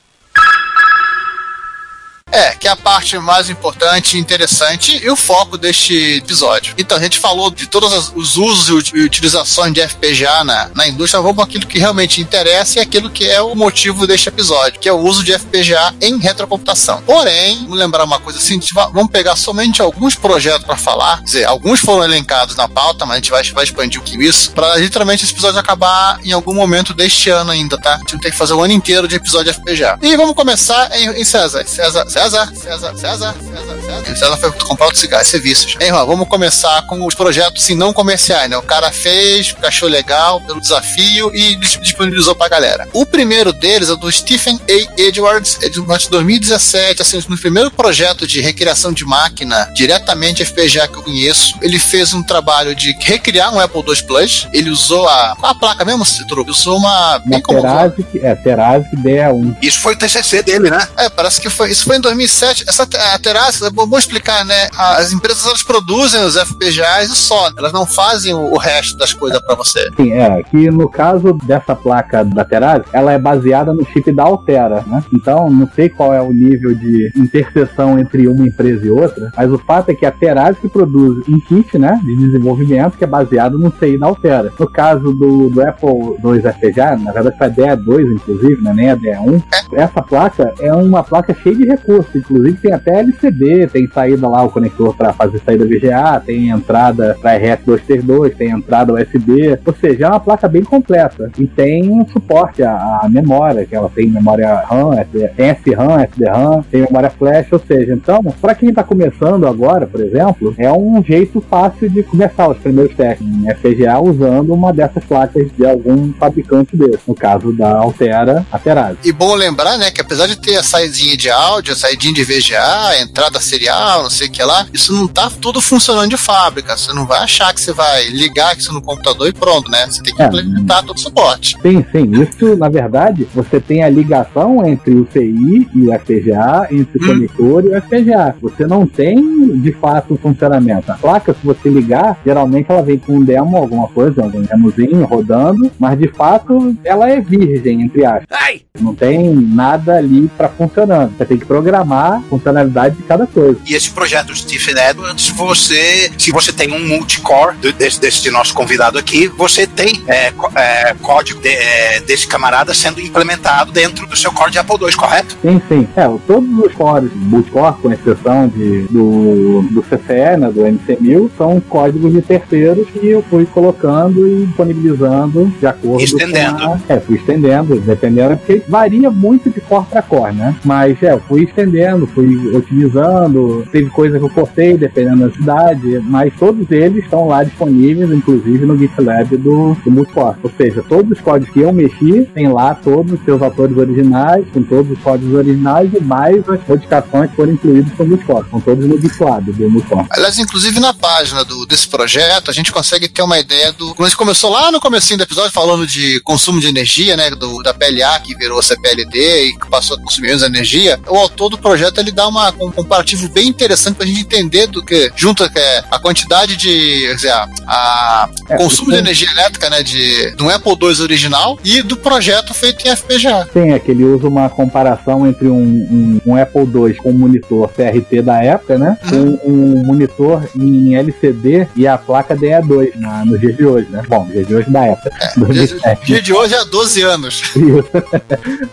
É, que é a parte mais importante, interessante e o foco deste episódio. Então, a gente falou de todos os usos e ut- utilizações de FPGA na, na indústria, vamos aquilo que realmente interessa e aquilo que é o motivo deste episódio, que é o uso de FPGA em retrocomputação. Porém, vamos lembrar uma coisa assim, vamos pegar somente alguns projetos para falar, quer dizer, alguns foram elencados na pauta, mas a gente vai, vai expandir um pouquinho isso, para literalmente esse episódio acabar em algum momento deste ano ainda, tá? A gente tem que fazer um ano inteiro de episódio de FPGA. E vamos começar em, em César. César, César, César, César, César, César. César foi comprar outro cigarro, esse é. Hein, Juan, vamos começar com os projetos sim, não comerciais, né? O cara fez, achou legal pelo desafio e dis- disponibilizou pra galera. O primeiro deles é do Stephen A. Edwards, é de 2017, assim, no primeiro projeto de recriação de máquina, diretamente FPGA que eu conheço, ele fez um trabalho de recriar um Apple II Plus. Ele usou a. Qual a placa mesmo, Citruc? Usou uma. Uma. Terasic, é, Terasic DE1. Isso foi o TCC dele, né? É, parece que foi. Isso foi em 2007. Essa a Terassi, é bom explicar, né? As empresas elas produzem os FPGAs e só. Elas não fazem o, o resto das coisas pra você. Sim, é, que no caso dessa placa da Terasic, ela é baseada no chip da Altera, né? Então, não sei qual é o nível de interseção entre uma empresa e outra, mas o fato é que a Terasic produz um kit, né, de desenvolvimento que é baseado no CI da Altera. No caso do, do Apple II FPGA, na verdade foi a DE2, inclusive, né, nem a DE1, essa placa é uma placa cheia de recursos, inclusive tem até LCD, tem saída lá o conector para fazer saída VGA, tem entrada para RS232, tem entrada USB, ou seja, é uma placa bem completa e tem suporte à, à memória, que ela tem memória RAM, SD, tem SRAM, SDRAM, tem memória flash, ou seja, então, para quem está começando agora, por exemplo, é um jeito fácil de começar os primeiros testes em FPGA usando uma dessas placas de algum fabricante desse, no caso da Altera, a Terase. E bom lembrar, né, que apesar de ter a saidinha de áudio, a saidinha de VGA, entrada serial, não sei o que lá, isso não tá tudo funcionando de fábrica. Você não vai achar que você vai ligar isso no computador e pronto, né? Você tem que É. implementar todo o suporte. Sim, sim. Isso, na verdade, você tem a ligação entre o CI e o FPGA, entre o Hum. conector e o FPGA. Você não tem, de fato, o funcionamento. A placa, se você ligar, geralmente ela vem com um demo, alguma coisa, algum demozinho rodando, mas de fato ela é virgem, entre aspas. Ai! Não tem nada ali para funcionando. Você tem que programar a funcionalidade de cada coisa. E esse projeto do Stephen Edwards, você, se você tem um multicore desse, desse nosso convidado aqui, você tem é, é, código de- é, desse camarada sendo implementado dentro do seu core de Apple II, correto? Sim, sim. É, todos os cores multicore, com exceção de, do, do CCE, né, do NC1000, são códigos de terceiros que eu fui colocando e disponibilizando de acordo Estendendo. com a... É, fui estendendo, dependendo, porque varia muito de core para core, né? Mas, é, eu fui estendendo aprendendo, fui otimizando, teve coisa que eu cortei dependendo da cidade, mas todos eles estão lá disponíveis, inclusive no GitLab do, do Multicore. Ou seja, todos os códigos que eu mexi, tem lá todos os seus autores originais, com todos os códigos originais e mais as modificações que foram incluídas no Multicore. Estão todos no GitLab do Multicore. Aliás, inclusive na página do, desse projeto, a gente consegue ter uma ideia do. A gente começou lá no comecinho do episódio falando de consumo de energia, né? Do, da PLA que virou CPLD e que passou a consumir menos energia. O autor do projeto ele dá uma, um comparativo bem interessante pra gente entender do que junta que é, a quantidade de. Quer dizer, a, a É, consumo de energia elétrica, né? De, do Apple II original e do projeto feito em FPGA. Sim, é que ele usa uma comparação entre um, um- um Apple II com um monitor CRT da época, né? Com um monitor em LCD e a placa DE2 na, no dia de hoje, né? Bom, dia de hoje da época. 2007. dia de hoje é 12 anos. Isso.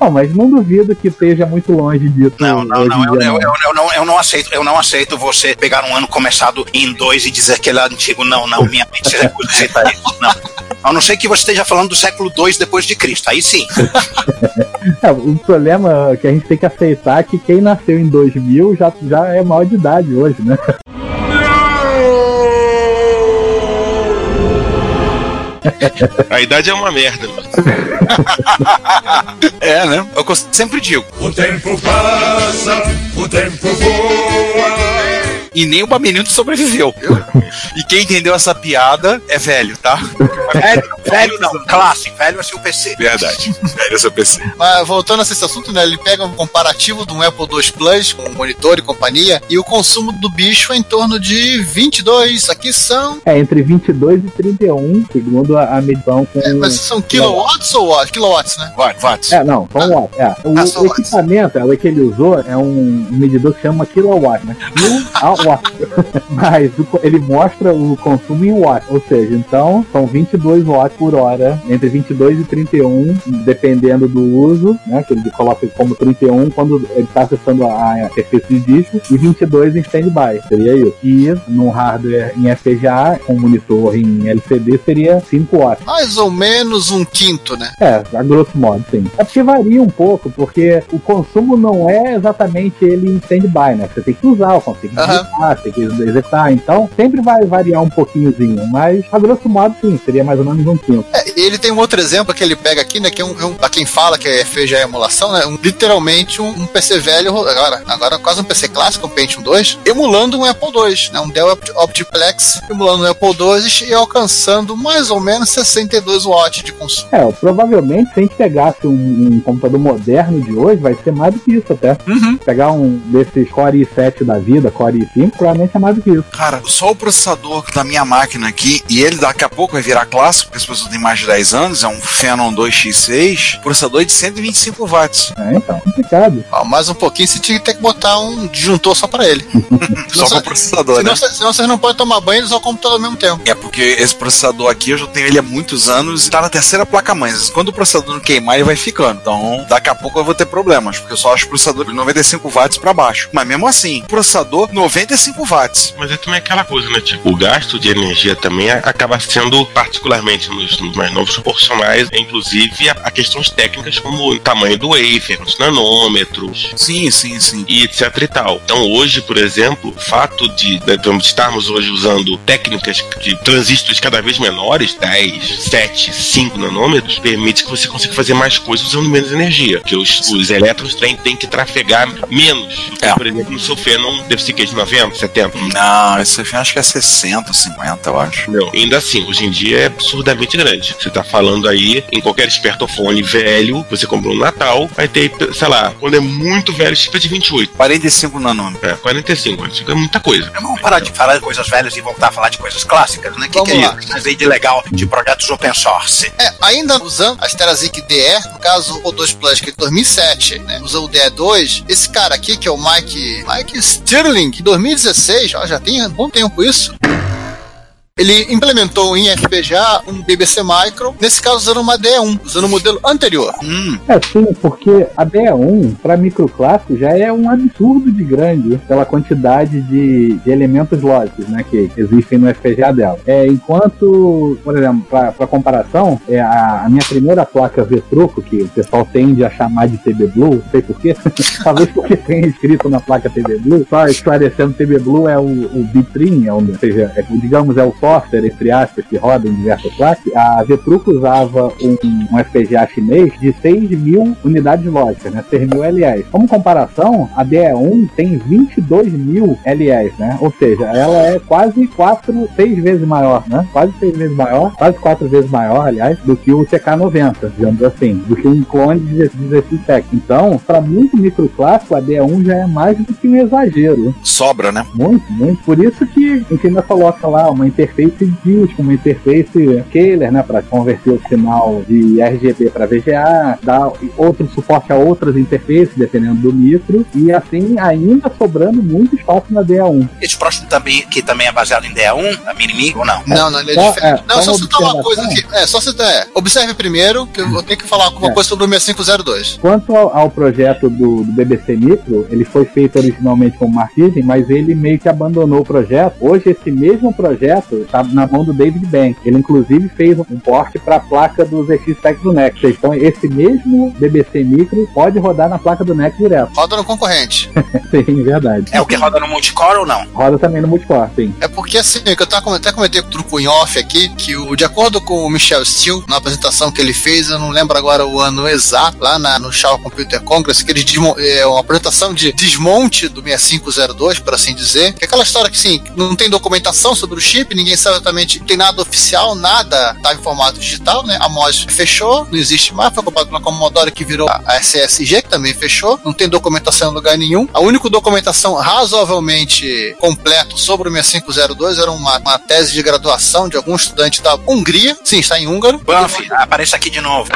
Não, mas não duvido que esteja muito longe disso. Não, não, não, eu, eu, eu, não, eu não aceito, eu não aceito você pegar um ano começado em dois e dizer que ele é antigo. Não, não, minha mente se recusa a aceitar isso. Não. A não ser que você esteja falando do século II depois de Cristo. Aí sim. É, o problema é que a gente tem que aceitar é que quem nasceu em 2000 já, já é maior de idade hoje, né? A idade é uma merda. mano. É, né? É o que eu sempre digo. O tempo passa, o tempo voa. E nem o Babenito sobreviveu. E quem entendeu essa piada é velho, tá? Velho, velho não, classe, velho é seu PC. Verdade. Velho é seu PC. Mas voltando a esse assunto, né? Ele pega um comparativo de um Apple II Plus com monitor e companhia e o consumo do bicho é em torno de 22. Aqui são. É entre 22 e 31, segundo a, a medição com. É, mas são kilowatts ou watts? Kilowatts, né? Vai, watts. É, não, são watts. É. O, Ah, o watts. equipamento é, o que ele usou é um, um medidor que chama kilowatt, né? Kilowatt. Mas o ele mostra o consumo em watts, ou seja, então são 22 watts por hora, entre 22 e 31, dependendo do uso, né? Que ele coloca como 31 quando ele está acessando a, interface de disco, e 22 em standby, seria isso. E num hardware em FPGA, com monitor em LCD, seria 5 watts. Mais ou menos um quinto, né? É, a grosso modo, sim. É porque varia um pouco, porque o consumo não é exatamente ele em stand-by, né? Você tem que usar, você tem que Aham. digitar, tem que executar. Então, sempre vai variar um pouquinhozinho, mas a grosso modo, sim, seria mais ou menos um quinto. É, e ele tem um outro exemplo que ele pega aqui, né? Que é um, é um pra quem fala que é FPGA emulação, né? Um, literalmente um, um PC velho, agora, agora quase um PC clássico, um Pentium 2, emulando um Apple II, né? Um Dell Opt- Optiplex emulando um Apple II e alcançando mais ou menos 62 watts de consumo. É, provavelmente, se a gente pegasse um, um computador moderno de hoje, vai ser mais do que isso até. Uhum. Pegar um desses Core i7 da vida, Core i5, provavelmente é mais do que isso. Cara, só o processador da minha máquina aqui, e ele daqui a pouco vai virar clássico, porque as pessoas têm mais de 10 anos, é um Phenom 2X6, processador é de 125 watts. É, então, complicado. Ó, mais um pouquinho você tinha que ter que botar um disjuntor só pra ele. Só com o processador, né? Senão, cê- senão vocês não podem tomar banho e usar o computador ao mesmo tempo. É porque esse processador aqui eu já tenho ele há muitos anos e tá na terceira placa-mãe. Quando o processador não queimar, ele vai ficando. Então, daqui a pouco eu vou ter problemas, porque eu só acho o processador de 95 watts pra baixo. Mas mesmo assim, processador 95 watts. Mas é também aquela coisa, né? Tipo, o gasto de energia também acaba sendo, particularmente nos, nos mais novos, proporcionais, inclusive, a, a questões técnicas como o tamanho do wafer, os nanômetros, Sim, sim, sim. e etc e tal. Então hoje, por exemplo, o fato de, de vamos estarmos hoje usando técnicas de transistores cada vez menores, 10, 7, 5 nanômetros, permite que você consiga fazer mais coisas usando menos energia. Porque os, os elétrons têm, têm que trafegar menos. que, É. Por exemplo, no seu Phenom deve ser que de 90, 70. Não, esse eu acho que é 60, 50, eu acho. Não, ainda assim, hoje em dia é absurdamente grande. Você tá falando aí, em qualquer espertofone velho, você comprou no Natal, vai ter, sei lá, quando é muito velho, chip de 28. 45 nanômetros. É, 45, 45 é muita coisa. Vamos parar de falar de coisas velhas e voltar a falar de coisas clássicas, né? O que, Vamos que é lá. isso? Mas aí de legal de projetos open source. É, ainda usando a Sterazic DE, no caso o 2 Plus, que é de 2007, né? Usou o DE2. Esse cara aqui, que é o Mike, Mike Stirling, em 2016, ó, já tem um bom tempo isso. Ele implementou em FPGA um BBC Micro, nesse caso usando uma DE1, usando o modelo anterior. Hum, É sim, porque a DE1 para microclássico já é um absurdo de grande pela quantidade de, de elementos lógicos né, que existem no FPGA dela. É, enquanto, por exemplo, para comparação, é a, a minha primeira placa V-Truco, que o pessoal tende a chamar de TB Blue, não sei porquê, talvez porque tenha escrito na placa TB Blue, só esclarecendo, TB Blue é o, o Bitrin, é o, ou seja, é, digamos, é o software, entre aspas, que roda em diversas placas. A V-Truco usava um, um FPGA chinês de 6 mil unidades lógicas, né, 6 mil LEs. Como comparação, a DE1 tem 22 mil LEs, né, ou seja, ela é quase 4, 6 vezes maior, né, quase 6 vezes maior, quase 4 vezes maior, aliás, do que o CK90, digamos assim, do que um clone de 16 Tech. Então, para muito microclássico, a D1 já é mais do que um exagero. Sobra, né? Muito, muito. Por isso que gente ainda coloca lá uma interface disco, uma interface scaler, né, para converter o sinal de RGB para VGA, dar outro suporte a outras interfaces, dependendo do micro, e assim ainda sobrando muito espaço na DA1. esse próximo também, que também é baseado em DA1, a Minimi, ou não? Não, não, ele é Só- diferente. é, não, só citar uma coisa aqui. É, só citar. É, observe primeiro, que eu tenho que falar alguma É. coisa sobre o 6502. Quanto ao, ao projeto do, do BBC Micro, ele foi feito originalmente como marketing, mas ele meio que abandonou o projeto. Hoje, esse mesmo projeto está na mão do David Bank. Ele, inclusive, fez um porte para a placa do ZX Spectrum do NEC. Então, esse mesmo BBC Micro pode rodar na placa do NEC direto. Roda no concorrente. sim, verdade. É o que roda no multicore ou não? Roda também no multicore, sim. É porque assim, que eu tava, até comentei com o truco em off aqui, que o, de acordo com o Michel Steele, na apresentação que ele fez, eu não lembro agora o ano exato, lá na, no Shaw Computer Congress, que ele desmo- é uma apresentação de desmonte do 6502, por assim dizer. Que é aquela história que assim, não tem documentação sobre o chip, ninguém sabe exatamente, tem nada oficial, nada tá em formato digital, né? A MOS fechou, não existe mais, foi comprado pela Commodore que virou a SSG, que também fechou, não tem documentação em lugar nenhum. A única documentação razoavelmente completa sobre o 6502 era uma, uma tese de graduação de algum estudante da Hungria, sim, está em húngaro, Banff, apareça aqui de novo.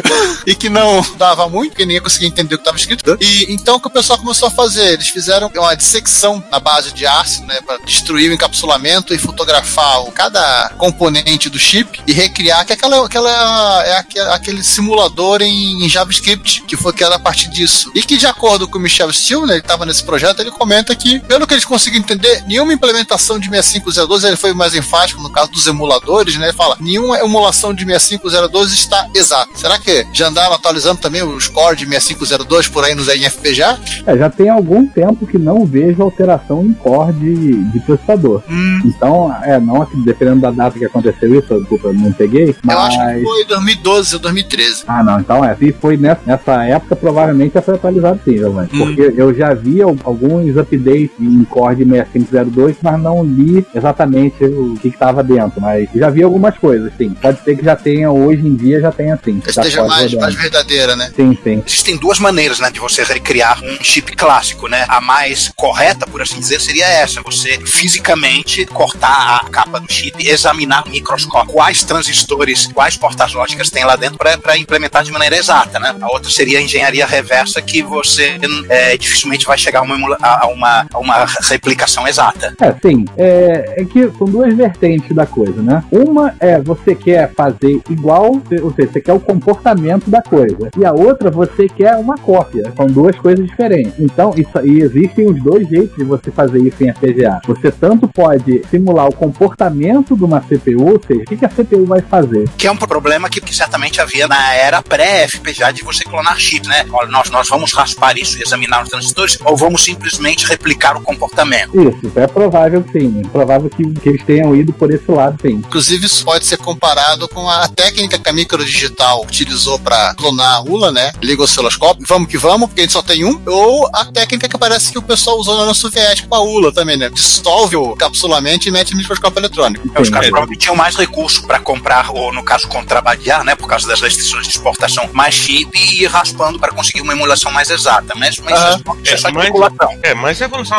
e que não dava muito, porque ninguém conseguia entender o que estava escrito. E então o que o pessoal começou a fazer? Eles fizeram uma dissecção na base de ácido, né, para destruir o encapsulamento e fotografar cada componente do chip e recriar que aquela, aquela é aque- aquele simulador em, em JavaScript que foi criado a partir disso. E que de acordo com o Michel Steele, né, ele estava nesse projeto, ele comenta que pelo que eles conseguiram entender, nenhuma implementação de 6502, ele foi mais enfático no caso dos emuladores, né? Ele fala, nenhuma emulação de 6502 está exata. Será que já andaram atualizando também os core de 6502 por aí nos NFPGA? É, já tem algum tempo que não vejo alteração em core de, de processador. Então, é, não assim, dependendo da data que aconteceu isso, desculpa, não peguei, mas... Eu acho que foi 2012 ou 2013. Ah, não, então é. Se foi nessa, nessa época, provavelmente já foi atualizado sim, Giovanni. Hum. Porque eu já vi al- alguns updates em Core de 6502, mas não li exatamente o que estava dentro. Mas já vi algumas coisas, sim. Pode ser que já tenha, hoje em dia, já tenha sim. Já Pode mais, mais verdadeira, né? Sim, sim. Existem duas maneiras, né, de você recriar um chip clássico, né? A mais correta, por assim dizer, seria essa: você fisicamente cortar a capa do chip, examinar no microscópio quais transistores, quais portas lógicas tem lá dentro para implementar de maneira exata, né? A outra seria a engenharia reversa, que você é, dificilmente vai chegar a uma, a uma, a uma replicação exata. É, sim. É, é que são duas vertentes da coisa, né? Uma é você quer fazer igual, ou seja, você quer o comportamento da coisa. E a outra, você quer uma cópia. São duas coisas diferentes. Então, isso, e existem os dois jeitos de você fazer isso em FPGA. Você tanto pode simular o comportamento de uma CPU, ou seja, o que, a CPU vai fazer. Que é um problema que, que certamente havia na era pré-FPGA de você clonar chips, né? Olha, Nós, nós vamos raspar isso e examinar os transistores, ou vamos simplesmente replicar o comportamento. Isso, é provável sim. É provável que, que eles tenham ido por esse lado, sim. Inclusive, isso pode ser comparado com a técnica que a microdigital utilizou para clonar a ULA, né? Liga o osciloscópio, vamos que vamos, porque a gente só tem um. Ou a técnica que parece que o pessoal usou na União Soviética com a ULA também, né? Dissolve o capsulamento e mete no microscópio eletrônico. É, Os caras provavelmente tinham mais recurso para comprar, ou no caso, contrabandear, né? Por causa das restrições de exportação, mais chip e ir raspando para conseguir uma emulação mais exata. Mas, mas Aham. isso é só É, mas- especulação. É, mas é pergunta.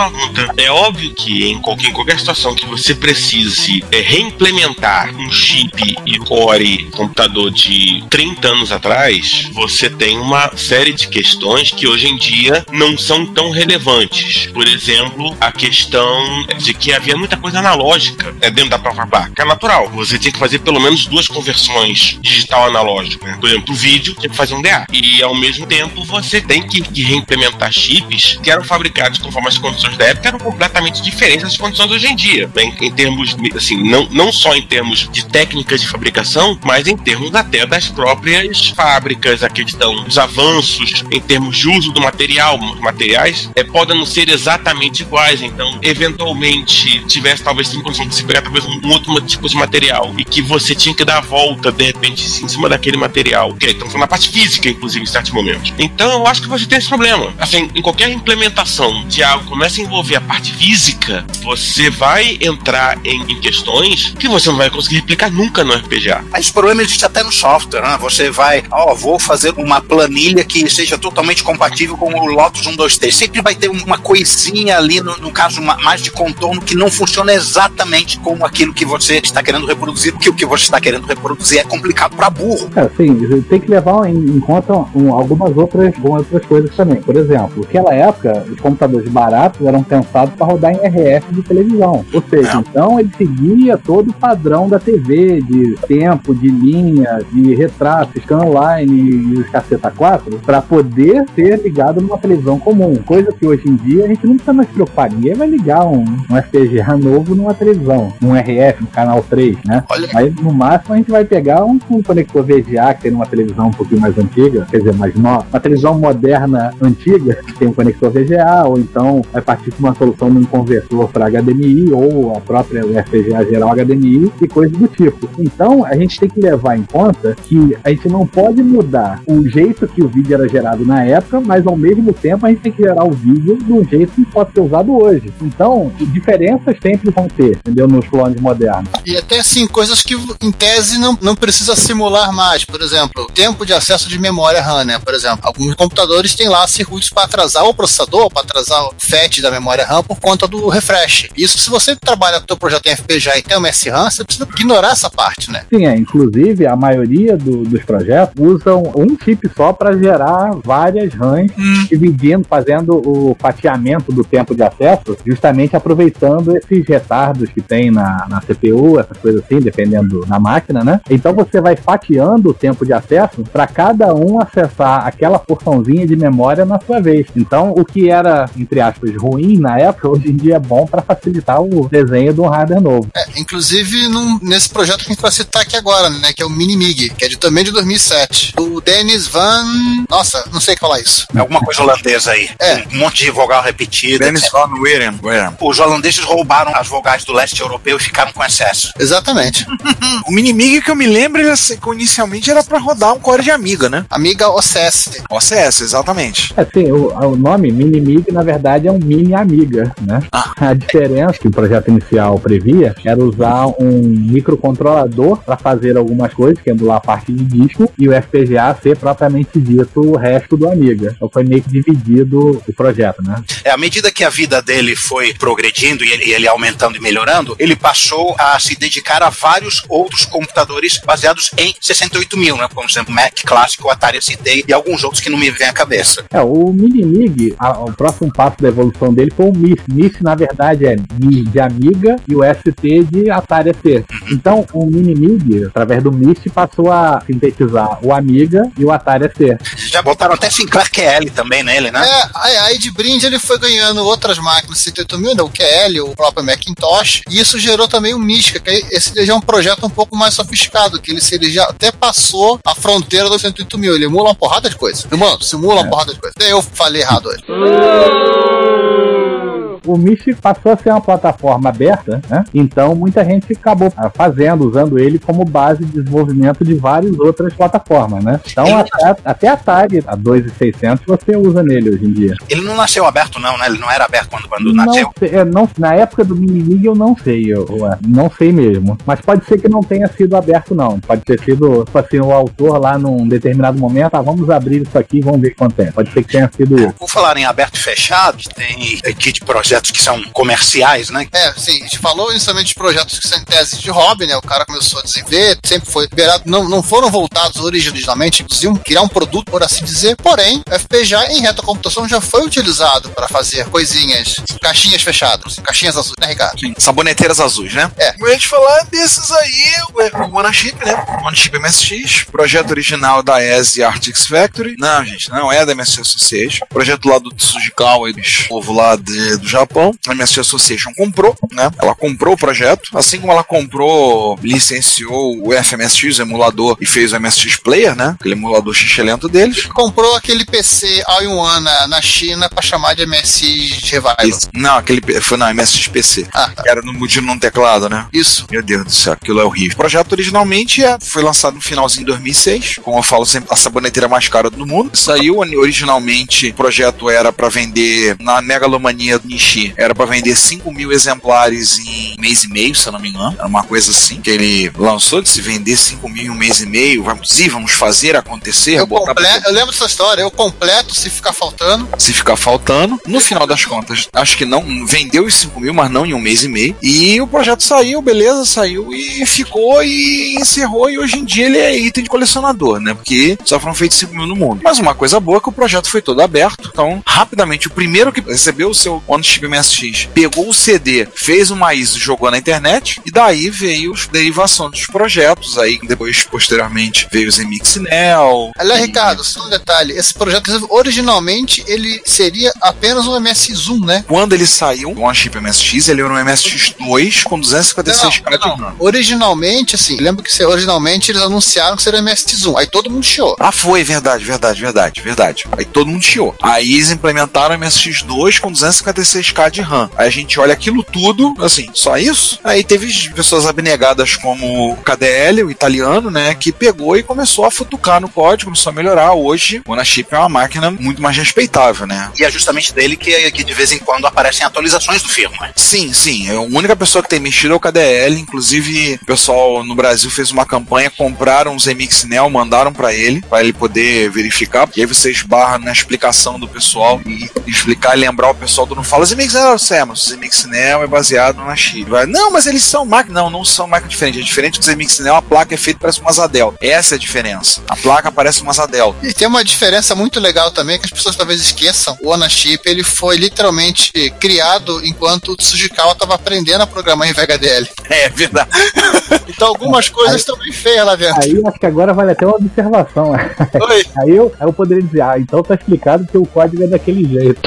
É óbvio que em qualquer, em qualquer situação que você precise é, reimplementar um chip e core computador de 30 anos atrás, você tem uma série de questões que hoje em dia não são tão relevantes. Por exemplo, a questão de que havia muita coisa analógica né, dentro da própria placa. É natural. Você tinha que fazer pelo menos duas conversões digital analógico. Né? Por exemplo, o vídeo tinha que fazer um DA. E ao mesmo tempo você tem que, que reimplementar chips que eram fabricados conforme as condições da época eram completamente diferentes das condições hoje em dia. Né? Em, em termos, assim, não, não só em termos de técnicas de fabricação, mas em termos até das próprias fábricas, a questão dos avanços em termos de uso do material, os materiais é, podem não ser exatamente iguais. Então, eventualmente, tivesse talvez sem condição de se pegar talvez um outro tipo de material e que você tinha que dar a volta de repente em cima daquele material. Ok, estamos falando da parte física, inclusive, em certos momentos. Então, eu acho que você tem esse problema. Assim, em qualquer implementação de algo que começa a envolver a parte física, você vai entrar em, em questões que você não vai conseguir replicar nunca no FPGA. Mas esse problema existe até no software, né? Você vai, ó, vou fazer uma planilha que seja totalmente compatível com o Lotus 1, 2, 3. Sempre vai ter uma coisinha ali, no, no caso mais de contorno, que não funciona exatamente como aquilo que você está querendo reproduzir, porque o que você está querendo reproduzir é complicado para burro. É, sim, tem que levar em, em conta um, algumas outras, outras coisas também. Por exemplo, naquela época, os computadores baratos eram pensados para rodar em RF de televisão. Ou seja, É. então ele seguia todo o padrão da TV, de tempo, de linha, de retrato, scanline e os caceta 4, para poder ser ligado numa televisão comum. Coisa que hoje em dia a gente não precisa mais se preocupar. Ninguém vai ligar um, um FPGA novo numa televisão, num RF, no canal 3, né? Olha, Mas no máximo a gente vai pegar um, um conector VGA que tem numa televisão um pouquinho mais antiga, quer dizer, mais nova, uma televisão moderna antiga que tem um conector VGA, ou então vai partir com uma solução num conversor para HDMI, ou a própria FPGA geral HDMI e coisas do tipo. Então a gente tem que levar em conta que a gente não pode mudar o jeito que o vídeo era gerado na época, mas ao mesmo tempo a gente tem que gerar o vídeo do jeito que pode ser usado hoje. Então, diferenças sempre vão ter, entendeu? Nos clones modernos. E até assim, coisas que em tese não, não precisa simular mais. Por exemplo, tempo de acesso de memória RAM, né? Por exemplo, alguns computadores têm lá circuitos para atrasar o processador, para atrasar o FAT da memória RAM por conta do refresh. Isso, se você trabalha com o teu projeto em FPGA e tem uma SRAM, você precisa ignorar essa parte, né? Sim, é. Inclusive, a maioria do- dos projetos usam um chip só para gerar várias RAMs, dividindo, fazendo o fatiamento do tempo de acesso, justamente aproveitando esses retardos que tem na, na CPU, essas coisas assim, dependendo da máquina, né? Então você vai fatiando o tempo de acesso para cada um acessar aquela porçãozinha de memória na sua vez. Então, o que era, entre aspas, ruim na época, hoje em dia é bom para facilitar o desenho de um hardware novo. É, inclusive num- nesse projeto que a gente vai citar aqui agora, né? Que é o Minimig, que é de, também de 2007. O Dennis Van. Nossa, não sei falar isso. é alguma coisa holandesa aí. É. Um monte de vogal repetida. Dennis etc. Van Weren. Os holandeses roubaram as vogais do leste europeu e ficaram com excesso. Exatamente. O Minimig que eu me lembro, ele, inicialmente era pra rodar um core de Amiga, né? Amiga OCS. OCS, exatamente. Assim, o, o nome Minimig, na verdade, é um mini amiga, né? A diferença que o projeto inicial previa era usar um microcontrolador para fazer algumas coisas, que emular a parte de disco, e o FPGA ser propriamente dito o resto do Amiga. Então foi meio que dividido o projeto, né? É, à medida que a vida dele foi progredindo e ele, ele aumentando e melhorando, ele passou a se dedicar a vários outros computadores baseados em 68 mil, né? Como por exemplo o Mac clássico, o Atari ST e alguns outros que não me vêm à cabeça. É, o Minimig, a- o próximo passo da evolução dele foi o MIS. MIS, na verdade, é Mi de Amiga e o ST de Atari ST. Então, o Minimig, através do MIS, passou a sintetizar o Amiga e o Atari ST. Já botaram até Sinclair QL também nele, né? É, aí, de brinde ele foi ganhando outras máquinas 78 mil, né, o QL, o próprio Macintosh, e isso gerou também o Mística, que aí esse já é um projeto um pouco mais sofisticado, que ele, se ele já até passou a fronteira dos 108 mil, ele emula uma porrada de coisa. Mano, simula uma porrada de coisa. Até eu falei errado hoje. O Mystic passou a ser uma plataforma aberta, né? Então muita gente acabou ah, fazendo, usando ele como base de desenvolvimento de várias outras plataformas, né? Então até, até a Atari, a 2600, você usa nele hoje em dia. Ele não nasceu aberto, não, né? Ele não era aberto quando, quando Não, nasceu. sei- é, não, na época do Minimig eu não sei, eu, eu, é, não sei mesmo. Mas pode ser que não tenha sido aberto, não. Pode ter sido, tipo assim, o autor lá num determinado momento, ah, vamos abrir isso aqui e vamos ver o que acontece. Pode ser que tenha sido. Por falar em aberto e fechado, tem Kid Project projetos que são comerciais, né? É, sim, a gente falou inicialmente de projetos que são em tese de hobby, né? O cara começou a desenvolver, sempre foi liberado, não, não foram voltados originalmente, iam criar um produto, por assim dizer, porém, o FPGA em reta computação já foi utilizado para fazer coisinhas, caixinhas fechadas, caixinhas azuis, né, Ricardo? Sim, saboneteiras azuis, né? É. Vou te falar desses aí, o OneChip, né? OneChip MSX, projeto original da ESE Artix Factory. Não, gente, não é da MSX Association. Projeto lá do Tsujikawa e do povo lá de- do Japão. Japão. A minha Association comprou, né? Ela comprou o projeto, assim como ela comprou, licenciou o FMSX, o emulador, e fez o MSX Player, né? Aquele emulador xixelento deles. comprou aquele PC all in na, na, China pra chamar de MSX Revival. Isso. Não, aquele foi na MSX PC. Ah, tá. Era no mudinho num teclado, né? Isso. Meu Deus do céu, aquilo é horrível. O projeto originalmente é, foi lançado no finalzinho de 2006, como eu falo sempre, a saboneteira mais cara do mundo. Saiu originalmente, o projeto era para vender na Megalomania Nishin era para vender 5 mil exemplares em mês e meio, se eu não me engano. Era uma coisa assim que ele lançou de se vender 5 mil em um mês e meio. Vamos ir, vamos fazer acontecer. Eu, botar comple... pra... eu lembro dessa história. Eu completo se ficar faltando. Se ficar faltando. No final das contas, acho que não vendeu os 5 mil, mas não em um mês e meio. E o projeto saiu, beleza, saiu e ficou e encerrou. E hoje em dia ele é item de colecionador, né? Porque só foram feitos 5 mil no mundo. Mas uma coisa boa é que o projeto foi todo aberto. Então, rapidamente, o primeiro que recebeu o seu Honest MSX pegou o CD, fez uma ISO, jogou na internet. E daí veio os derivação dos projetos. Aí depois, posteriormente, veio os Emixnel. Aliás, e- Ricardo, só um detalhe, esse projeto originalmente ele seria apenas um MS1, né? Quando ele saiu, o OneChip MSX, ele era um MSX2 com 256K de RAM. Originalmente, assim, lembro que originalmente eles anunciaram que seria MS1, aí todo mundo chiou. Ah, foi, verdade, verdade, verdade, verdade. Aí todo mundo chiou. Aí eles implementaram o MSX2 com 256k de RAM. Aí a gente olha aquilo tudo, assim, só isso? Aí teve pessoas abnegadas como o KDL, o italiano, né, que pegou e começou a futucar no código, começou a melhorar. Hoje, o OneChip é uma máquina muito mais respeitável, né? E é justamente dele que, que de vez em quando aparecem atualizações do firmware. Sim, sim. A única pessoa que tem mexido é o KDL. Inclusive, o pessoal no Brasil fez uma campanha, compraram os Emixnel, mandaram pra ele, pra ele poder verificar. E aí você esbarra na explicação do pessoal e explicar e lembrar o pessoal do não fala, os Emixnel, é, mas os Emixnel é baseado na chip. Vai, não, mas eles são máquinas. Não, não são máquinas diferentes. É diferente dos Emixnel, a placa é feita parece uma Zadel. Essa é a diferença. A placa parece uma Zadel. E tem uma diferença muito legal também que as pessoas talvez esqueçam. O OnaChip ele foi literalmente criado enquanto o Tsujikawa estava aprendendo a programar em VHDL. É verdade. Então algumas coisas estão bem feias lá dentro. Aí eu acho que agora vale até uma observação. Oi. Aí eu, aí eu poderia dizer, ah, então tá explicado que o código é daquele jeito.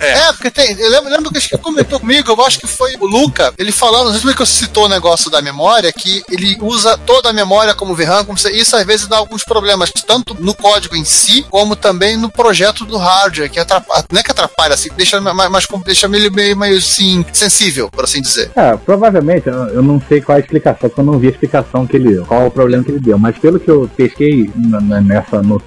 É, porque tem. Eu lembro, lembro que acho que comentou comigo, eu acho que foi o Luca, ele falando, não sei como é que eu citou o negócio da memória, que ele usa toda a memória como VRAM, como se, isso às vezes dá alguns problemas, tanto no código em si, como também no projeto do hardware, que atrapalha, não é que atrapalha, assim, deixa mais, mais deixa ele meio, meio assim, sensível, por assim dizer. É, provavelmente, eu não sei qual é a explicação, porque eu não vi a explicação que ele deu, qual é o problema que ele deu, mas pelo que eu pesquei nessa, no,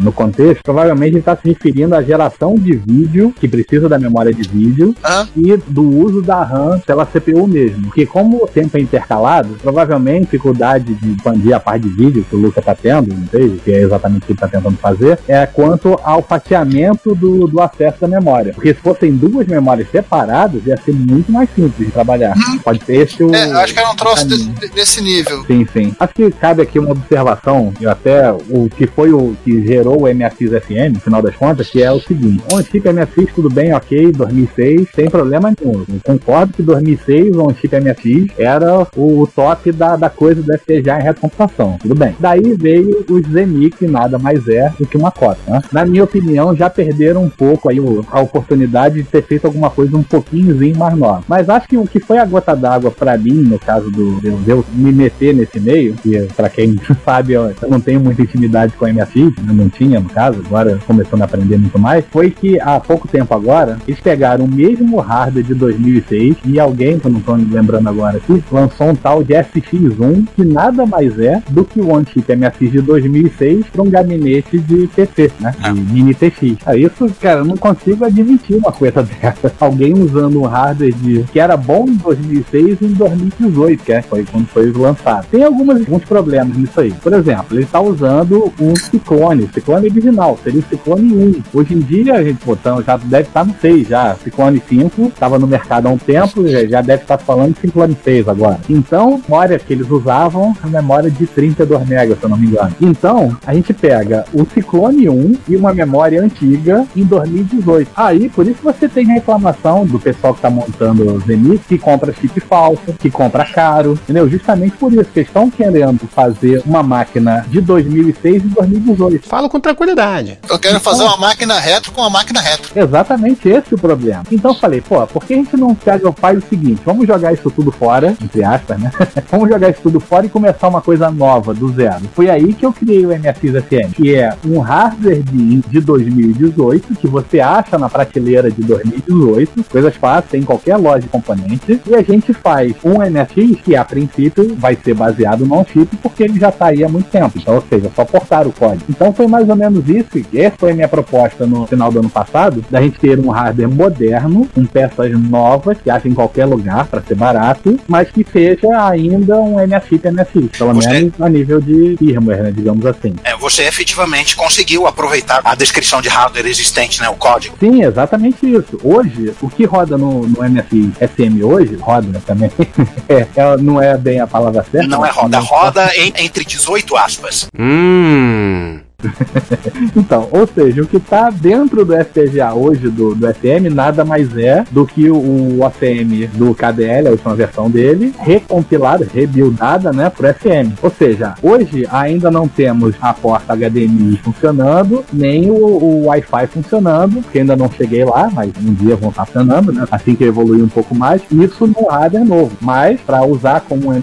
no contexto, provavelmente ele está se referindo à geração de vídeo, que precisa da memória de vídeo, Aham. e do uso da RAM pela CPU mesmo. Porque como o tempo é intercalado, provavelmente a dificuldade de expandir a parte de vídeo que o Luca está tendo, não sei, que é exatamente o que ele está tentando fazer, é quanto ao fatiamento do, do acesso da memória. Porque se fossem duas memórias separadas, ia ser muito mais simples de trabalhar. Pode ser esse o. É, acho que era um troço desse, desse nível. Sim, sim. Acho que cabe aqui uma observação, e até o que foi o que gerou o MSX FM, no final das contas, que é o seguinte: o chip MSX, tudo bem, ok, 2006, sem problema nenhum. Eu concordo que 2006 o chip MSX era o, o top da, da coisa do FPGA em retrocomputação, tudo bem. Daí veio os Zenix, que nada mais é do que uma cota. Né? Na minha opinião, já perderam um pouco aí o- a oportunidade de ter feito alguma coisa um pouquinhozinho mais nova. Mas acho que o que foi a gota d'água pra mim, no caso do eu- eu me meter nesse meio, que pra quem sabe, eu não tenho muita intimidade com a MSX, eu não tinha no caso, agora começando a aprender muito mais, foi que há pouco tempo agora, eles pegaram o mesmo hardware de 2006 e alguém, que eu não tô me lembrando agora aqui, lançou um tal de SX1, que nada mais é do que o OneChip MSX de 2006 para um gabinete de PC, né? De mini TX. Aí isso, cara, eu não consigo admitir uma coisa dessa. Alguém usando um hardware de, que era bom em 2006 e em 2018, que é, foi quando foi lançado. Tem algumas, alguns problemas nisso aí. Por exemplo, ele está usando um Ciclone, Ciclone original, seria o Ciclone 1. Hoje em dia, a gente botando, já deve tá no 6 já. Ciclone 5 estava no mercado há um tempo, já, já deve estar falando de Ciclone 6 agora. Então, a memória que eles usavam a memória de 32 MB, se eu não me engano. Então, a gente pega o Ciclone 1 e uma memória antiga em 2018. Aí, por isso você tem reclamação do pessoal que está montando o Zenith que compra chip falso, que compra caro, entendeu? Justamente por isso que eles estão querendo fazer uma máquina de 2006 e 2018. Falo com tranquilidade. Eu quero fazer uma máquina retro com uma máquina retro. Exatamente esse o problema. Então falei, pô, por que a gente não pega, faz o seguinte, vamos jogar isso tudo fora, entre aspas, né? vamos jogar isso tudo fora e começar uma coisa nova, do zero. Foi aí que eu criei o MSX FM, que é um hardware de, de 2018, que você acha na prateleira de 2018, coisas fáceis, em qualquer loja de componentes, e a gente faz um MSX que a princípio vai ser baseado no chip, porque ele já tá aí há muito tempo. Então, ou seja, só portar o código. Então foi mais ou menos isso, e essa foi a minha proposta no final do ano passado, da gente ter um hardware moderno, com peças novas, que acha em qualquer lugar para ser barato, mas que seja ainda um MSX MSX, pelo Você- menos a nível de firmware, né, digamos assim. É, você efetivamente conseguiu aproveitar a descrição de hardware existente, né? O código. Sim, exatamente isso. Hoje, o que roda no, no MSI SM hoje, roda né, também, é, é- não é bem a palavra certa. Não é roda, roda em- entre 18 aspas. Hum. Então, ou seja, o que está dentro do FPGA hoje do, do SM nada mais é do que o, o ACM do KDL, a última versão dele, recompilada, rebuildada, né, pro SM. Ou seja, hoje ainda não temos a porta HDMI funcionando, nem o, o Wi-Fi funcionando, porque ainda não cheguei lá, mas um dia vão estar funcionando, né, assim que evoluir um pouco mais. Isso no hardware novo, mas para usar como um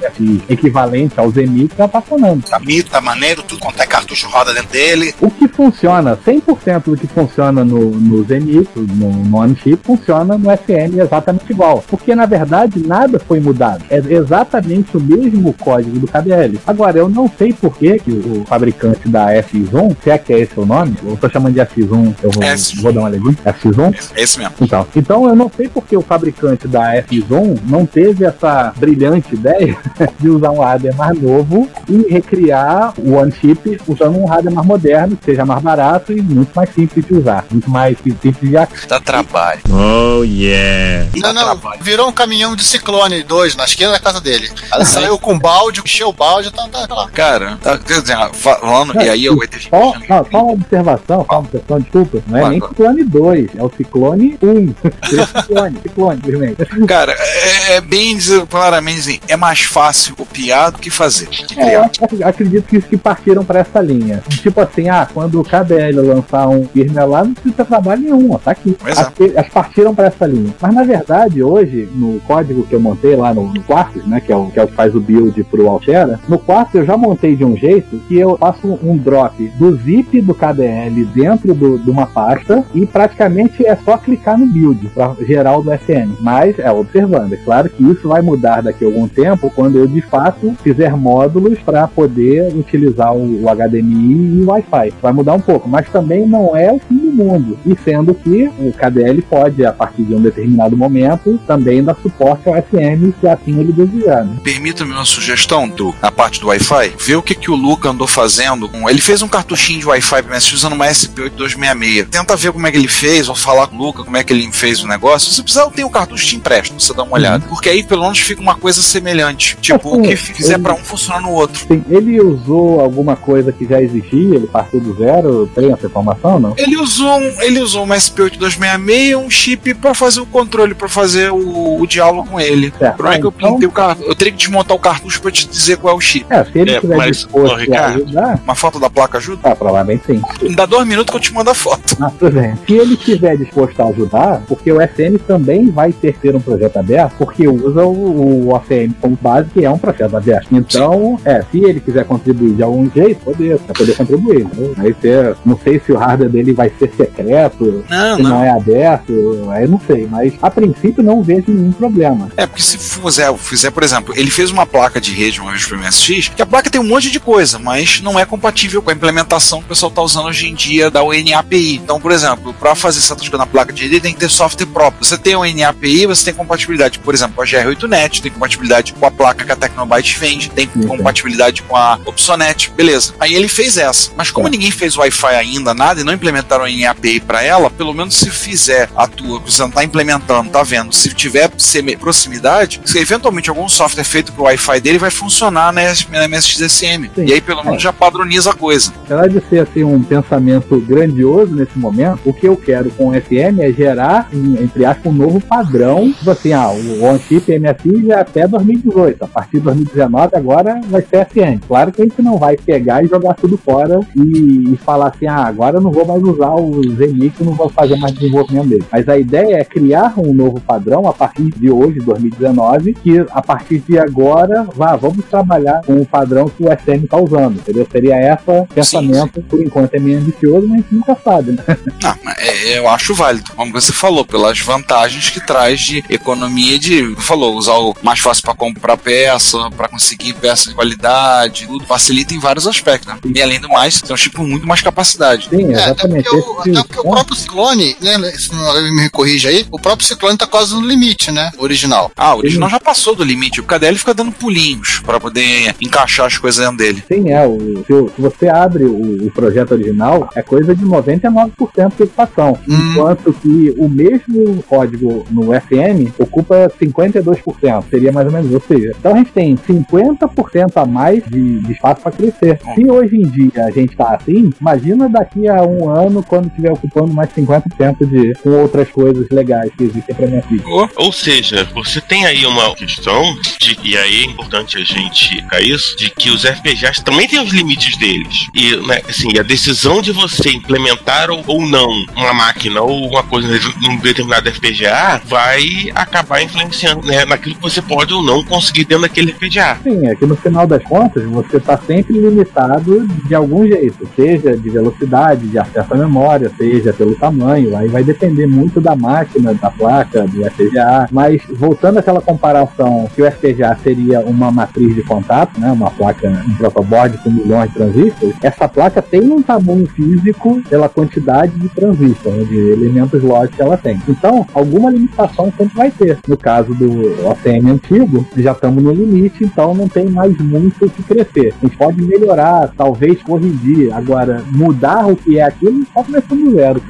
equivalente ao Zenith, tá funcionando. Tá maneiro, tudo quanto é cartucho roda dentro dele. O que funciona, 100% do que funciona no, no Zenith, no, no on-chip, funciona no SM exatamente igual. Porque, na verdade, nada foi mudado. É exatamente o mesmo código do KDL. Agora, eu não sei por que, que o fabricante da FX1, se é que é esse o nome, eu tô chamando de FX1, eu vou, vou dar uma olhadinha. FX1? É esse mesmo. Então, então eu não sei porque o fabricante da F1 não teve essa brilhante ideia de usar um hardware mais novo e recriar o One Chip usando um hardware mais moderno, que seja mais barato e muito mais simples de usar, muito mais simples de ac- Dá trabalho. Oh, yeah. Não, não, virou um caminhão de Ciclone 2 na esquina da casa dele. Ela saiu com balde, encheu o balde, tá, tá lá. Cara, tá, quer dizer, falando, e aí eu vou ter Só, só uma observação, só uma observação, desculpa, não é Vai, nem. Ciclone 2, é o Ciclone 1. Seria Ciclone, Ciclone, simplesmente. Cara, é, é bem dizer claramente assim, é mais fácil copiar do que fazer. Que É, acredito que, que partiram para essa linha. Tipo assim, ah, quando o KBL lançar um firmware lá, não precisa trabalho nenhum, ó, tá aqui. Pois é. As, as partiram para essa linha. Mas na verdade, hoje, no código que eu montei lá no, no Quarkus, né, que é, o, que é o que faz o build pro Altera, no Quarkus eu já montei de um jeito que eu faço um drop do zip do KDL dentro do- de uma pasta e praticamente é só clicar no build para gerar o do SM. Mas é observando, é claro que isso vai mudar daqui a algum tempo quando eu de fato fizer módulos para poder utilizar o, o HDMI e o Wi-Fi. Vai mudar um pouco, mas também não é o fim do mundo. E sendo que o KDL pode, a partir de um determinado momento, também dar suporte ao SM se assim ele desejar. Né? Permita-me uma sugestão do, na parte do Wi-Fi. Vê o que, que o Luca andou fazendo. com- Ele fez um cartuchinho de Wi-Fi para usando uma SP8266. Tenta ver como é que ele fez, ou falar com o Luca como é que ele fez o negócio. Se precisar, eu tenho um cartucho te empresto, você dá uma olhada. Porque aí pelo menos fica uma coisa semelhante. Tipo, o que fizer para um funciona no outro. Sim, ele usou alguma coisa que já existia, ele partiu do zero, tem essa informação, não? Ele usou um, ele usou uma SP8266, um chip para fazer o controle, para fazer o, o diálogo com ele. Certo. Como é que eu Então- pintei o cartucho? Eu teria que desmontar o cartucho para te dizer qual é o chip. É, se ele É, estiver mas, disposto Ricardo, a ajudar, Uma foto da placa ajuda? ah, provavelmente sim. Dá dois minutos que eu te mando a foto. Ah, tudo bem. Se ele estiver disposto a ajudar, porque o SM também vai ter que ter um projeto aberto, porque usa o, o ACM como base, que é um projeto aberto. Então, é, se ele quiser contribuir de algum jeito, poder, vai poder contribuir. Entendeu? Aí você, não sei se o hardware dele vai ser secreto, Não, se não. não. é aberto, aí não sei, mas a princípio não vejo nenhum problema. É, porque se fizer, fizer, por exemplo, ele fez uma placa de rede uma vez pro MSX, que a placa tem um monte de coisa, mas não é compatível com a implementação que o pessoal tá usando hoje em dia da UNAPI. Então, por exemplo, para fazer certas coisas na placa de rede, tem que ter software próprio. Você tem a UNAPI, você tem compatibilidade, por exemplo, com a GR8net, tem compatibilidade com a placa que a Tecnobyte vende, tem compatibilidade com a Opsonet, beleza. Aí ele fez essa. Mas como ninguém fez Wi-Fi ainda, nada, e não implementaram em API para ela, pelo menos se fizer a tua, você não tá implementando, tá vendo? Se tiver proximidade, se eventualmente algum software feito pro Wi-Fi dele vai funcionar na, na MSXSM. Sim. E aí pelo menos já padroniza a coisa. Apesar de ser assim, um pensamento grandioso nesse momento, o que eu quero com o FM é gerar, entre aspas, um novo padrão. Tipo assim, ah, o OnChip MFI já é até 2018. A partir de 2019 agora vai ser FM. Claro que a gente não vai pegar e jogar tudo fora e, e falar assim, ah, agora eu não vou mais usar o Zenix, não vou fazer mais desenvolvimento dele. Mas a ideia é criar um novo padrão a partir de hoje, 2019, que a partir de agora, vá, vamos trabalhar com o padrão que o SM está usando, entendeu? Seria esse pensamento, por enquanto é meio ambicioso, mas a gente nunca sabe, né? Não, é- eu acho válido, como você falou, pelas vantagens que traz de economia de, falou, usar o mais fácil para comprar peça, para conseguir peça de qualidade, tudo facilita em vários aspectos, né? E além do mais, um chip com muito mais capacidade. Sim, É, até exatamente. porque, o, até porque o próprio Ciclone, né, se não me corrija aí, o próprio Ciclone tá quase no limite, né, o original. Ah, o original já passou do limite. O KDL fica dando pulinhos para poder encaixar as coisas dentro dele. Sim, é. O, se, você abre o, o projeto original, é coisa de 99% de equipação. Enquanto que o mesmo código no FM ocupa 52%. Seria mais ou menos. Ou seja, então a gente tem 50% a mais de, de espaço para crescer. Se hoje em dia a gente tá assim, imagina daqui a um ano quando estiver ocupando mais 50% de com outras coisas legais que existem para minha vida. Ou seja, você tem aí uma questão de, e aí é importante a gente ficar isso, de que os FPGAs também têm os limites deles. E né, assim, a decisão de você implementar ou, ou não uma máquina ou uma coisa num determinado FPGA vai acabar influenciando né, naquilo que você pode ou não conseguir dentro daquele FPGA. Sim, é que no final das contas você está sempre limitado de jeito, seja de velocidade, de acesso à memória, seja pelo tamanho, aí vai depender muito da máquina, da placa, do FPGA. Mas voltando àquela comparação que o FPGA seria uma matriz de contato, né, uma placa, um protoboard com milhões de transistores, essa placa tem um tamanho físico pela quantidade de transistores, né, de elementos lógicos que ela tem. Então, alguma limitação sempre vai ter. No caso do OCM antigo, já estamos no limite, então não tem mais muito o que crescer. A gente pode melhorar, talvez corrigir. Agora, mudar o que é aquilo, só começando do zero.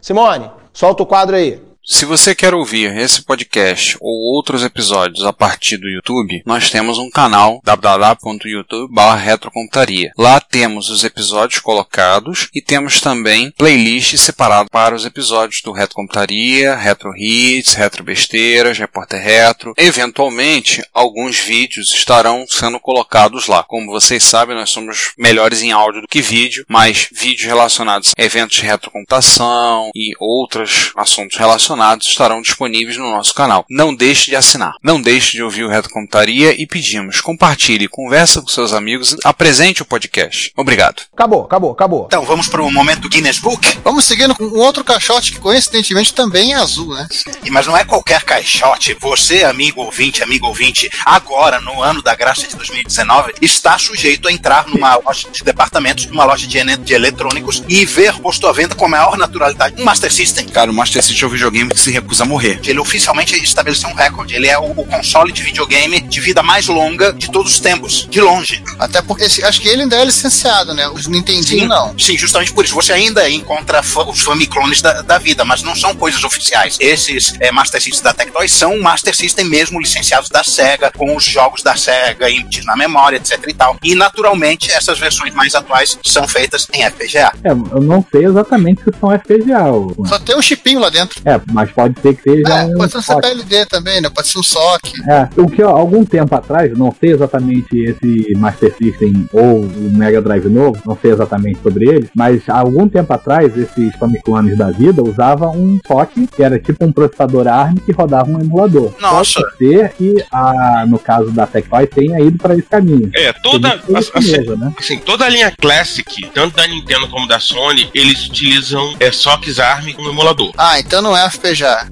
Simone, solta o quadro aí. Se você quer ouvir esse podcast ou outros episódios a partir do YouTube, nós temos um canal www.youtube.com.retrocomputaria. Lá temos os episódios colocados e temos também playlists separadas para os episódios do Retro Computaria, Retro Hits, Retro Besteiras, Repórter Retro. Eventualmente, alguns vídeos estarão sendo colocados lá. Como vocês sabem, nós somos melhores em áudio do que vídeo, mas vídeos relacionados a eventos de retrocomputação e outros assuntos relacionados estarão disponíveis no nosso canal. Não deixe de assinar. Não deixe de ouvir o Retrocomputaria e pedimos, compartilhe, conversa com seus amigos, apresente o podcast. Obrigado. Acabou, acabou, acabou. Então, vamos para o momento Guinness Book? Vamos seguindo com um outro caixote que coincidentemente também é azul, né? E- Mas não é qualquer caixote. Você, amigo ouvinte, amigo ouvinte, agora, no ano da graça de 2019, está sujeito a entrar numa loja de departamentos, numa loja de, de eletrônicos e ver posto à venda com a maior naturalidade um Master System. Cara, o Master System é um videogame que se recusa a morrer. Ele oficialmente estabeleceu um recorde. Ele é o, o console de videogame de vida mais longa de todos os tempos, de longe. Até porque esse- acho que ele ainda é licenciado, né? Os Nintendinho não. Sim, justamente por isso. Você ainda encontra fa- os Famiclones da, da vida, mas não são coisas oficiais. Esses é, Master Systems da Tectoy são Master System mesmo licenciados da SEGA, com os jogos da SEGA embutidos na memória, etc e tal. E naturalmente essas versões mais atuais são feitas em FPGA. É, eu não sei exatamente se são FPGA. ou- Só tem um chipinho lá dentro. É, mas pode ser que seja É, um. pode ser um. CPLD também, né? Pode ser um SOC. É, o que ó, algum tempo atrás, não sei exatamente esse Master System ou o Mega Drive novo, não sei exatamente sobre ele, mas há algum tempo atrás, esses Famiclones da vida usavam um SOC, que era tipo um processador ARM que rodava um emulador. Nossa. Pode ser que, a, no caso da Tectoy, tenha ido para esse caminho. É, toda, assim, mesmo, né? assim, toda a linha Classic, tanto da Nintendo como da Sony, eles utilizam é, SOCs ARM como emulador. Ah, então não é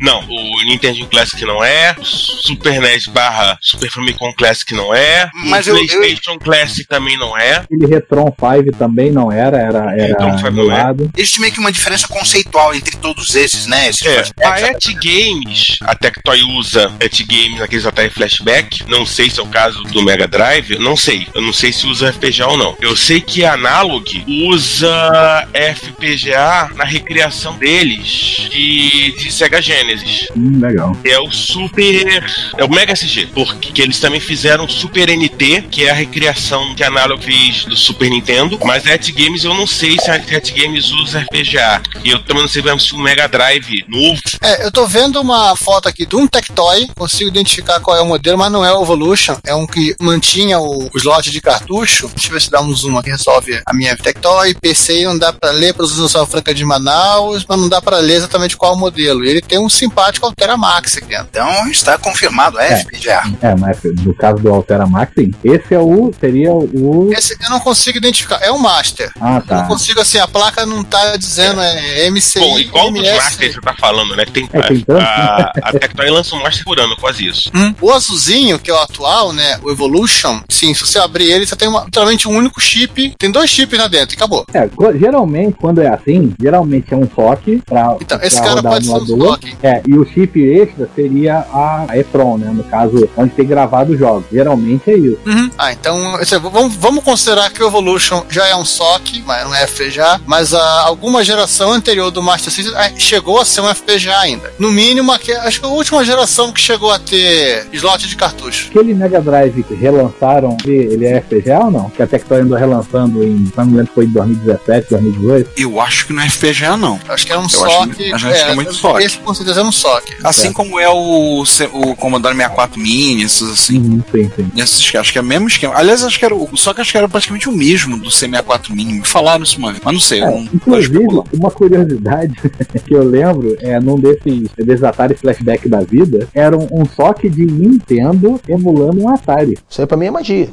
Não, o Nintendo Classic não é, o Super NES barra Super Famicom Classic não é, Mas o eu- eu- PlayStation Classic também não é. Aquele Retron 5 também não era, era, era Retron 5 não é. Existe meio que uma diferença conceitual entre todos esses, né? Esses É, a Et Games, a Tectoy usa Et Games naqueles Atari Flashback. Não sei se é o caso do Mega Drive, não sei. Eu não sei se usa FPGA ou não. Eu sei que a Analog usa FPGA na recriação deles de, de Sega Genesis. Hum, legal. É o Super. É o Mega SG. Porque eles também fizeram Super NT, que é a recriação que a Analog fez do Super Nintendo. Mas a Et Games eu não sei se a Et Games usa FPGA. E eu também não sei se o Mega Drive novo É, eu tô vendo uma foto aqui de um Tectoy, consigo identificar qual é o modelo, mas não é o Evolution, é um que mantinha o, o slot de cartucho. Deixa eu ver se dá um zoom aqui, resolve a minha Tectoy. PC não dá pra ler para os Franca de Manaus, mas não dá pra ler exatamente qual é o modelo. Ele tem um simpático Altera Max aqui dentro. Então está confirmado, é, FPGA. É, mas no caso do Altera Max, sim. Esse é o. Seria o. Esse eu não consigo identificar, é um Master. Ah, Eu não tá. consigo assim, a placa não tá dizendo é MC. Bom, igual dos MS. Masters você tá falando, né? Que tem, É, tem tanto. a, a Tectoy lança um Master por ano, quase isso. Hum. O azulzinho, que é o atual, né? O Evolution, sim, se você abrir ele, você tem uma, literalmente um único chip. Tem dois chips lá dentro e acabou. É, geralmente, quando é assim, geralmente é um SOC pra, Então, pra esse cara pode ser um. É, e o chip extra seria a, EPROM, né? No caso, onde tem gravado os jogos. Geralmente é isso. Uhum. Ah, então, vamos, vamos considerar que o Evolution já é um SOC, mas não é FPGA, mas a, alguma geração anterior do Master System ah, chegou a ser um FPGA ainda. No mínimo, acho que a última geração que chegou a ter slot de cartucho. Aquele Mega Drive que relançaram, ele, ele é FPGA ou não? Que a Tectoy andou relançando em, não me lembro foi em 2017, 2018. Eu acho que não é FPGA, não. Acho que era um Eu acho- SOC. acho que é muito SOC. Esse com certeza um SOC. Assim como é o, o Commodore 64 Mini, esses assim. Uhum, sim, sim. Esses, acho que é o mesmo esquema. Aliás, acho que era o. Só que acho que era praticamente o mesmo do C64 Mini. Me falaram isso uma vez. Mas não sei, É, vou inclusive, especular. uma curiosidade que eu lembro é num desses, desses Atari Flashback da vida, era um, um SOC de Nintendo emulando um Atari. Isso aí pra mim é magia.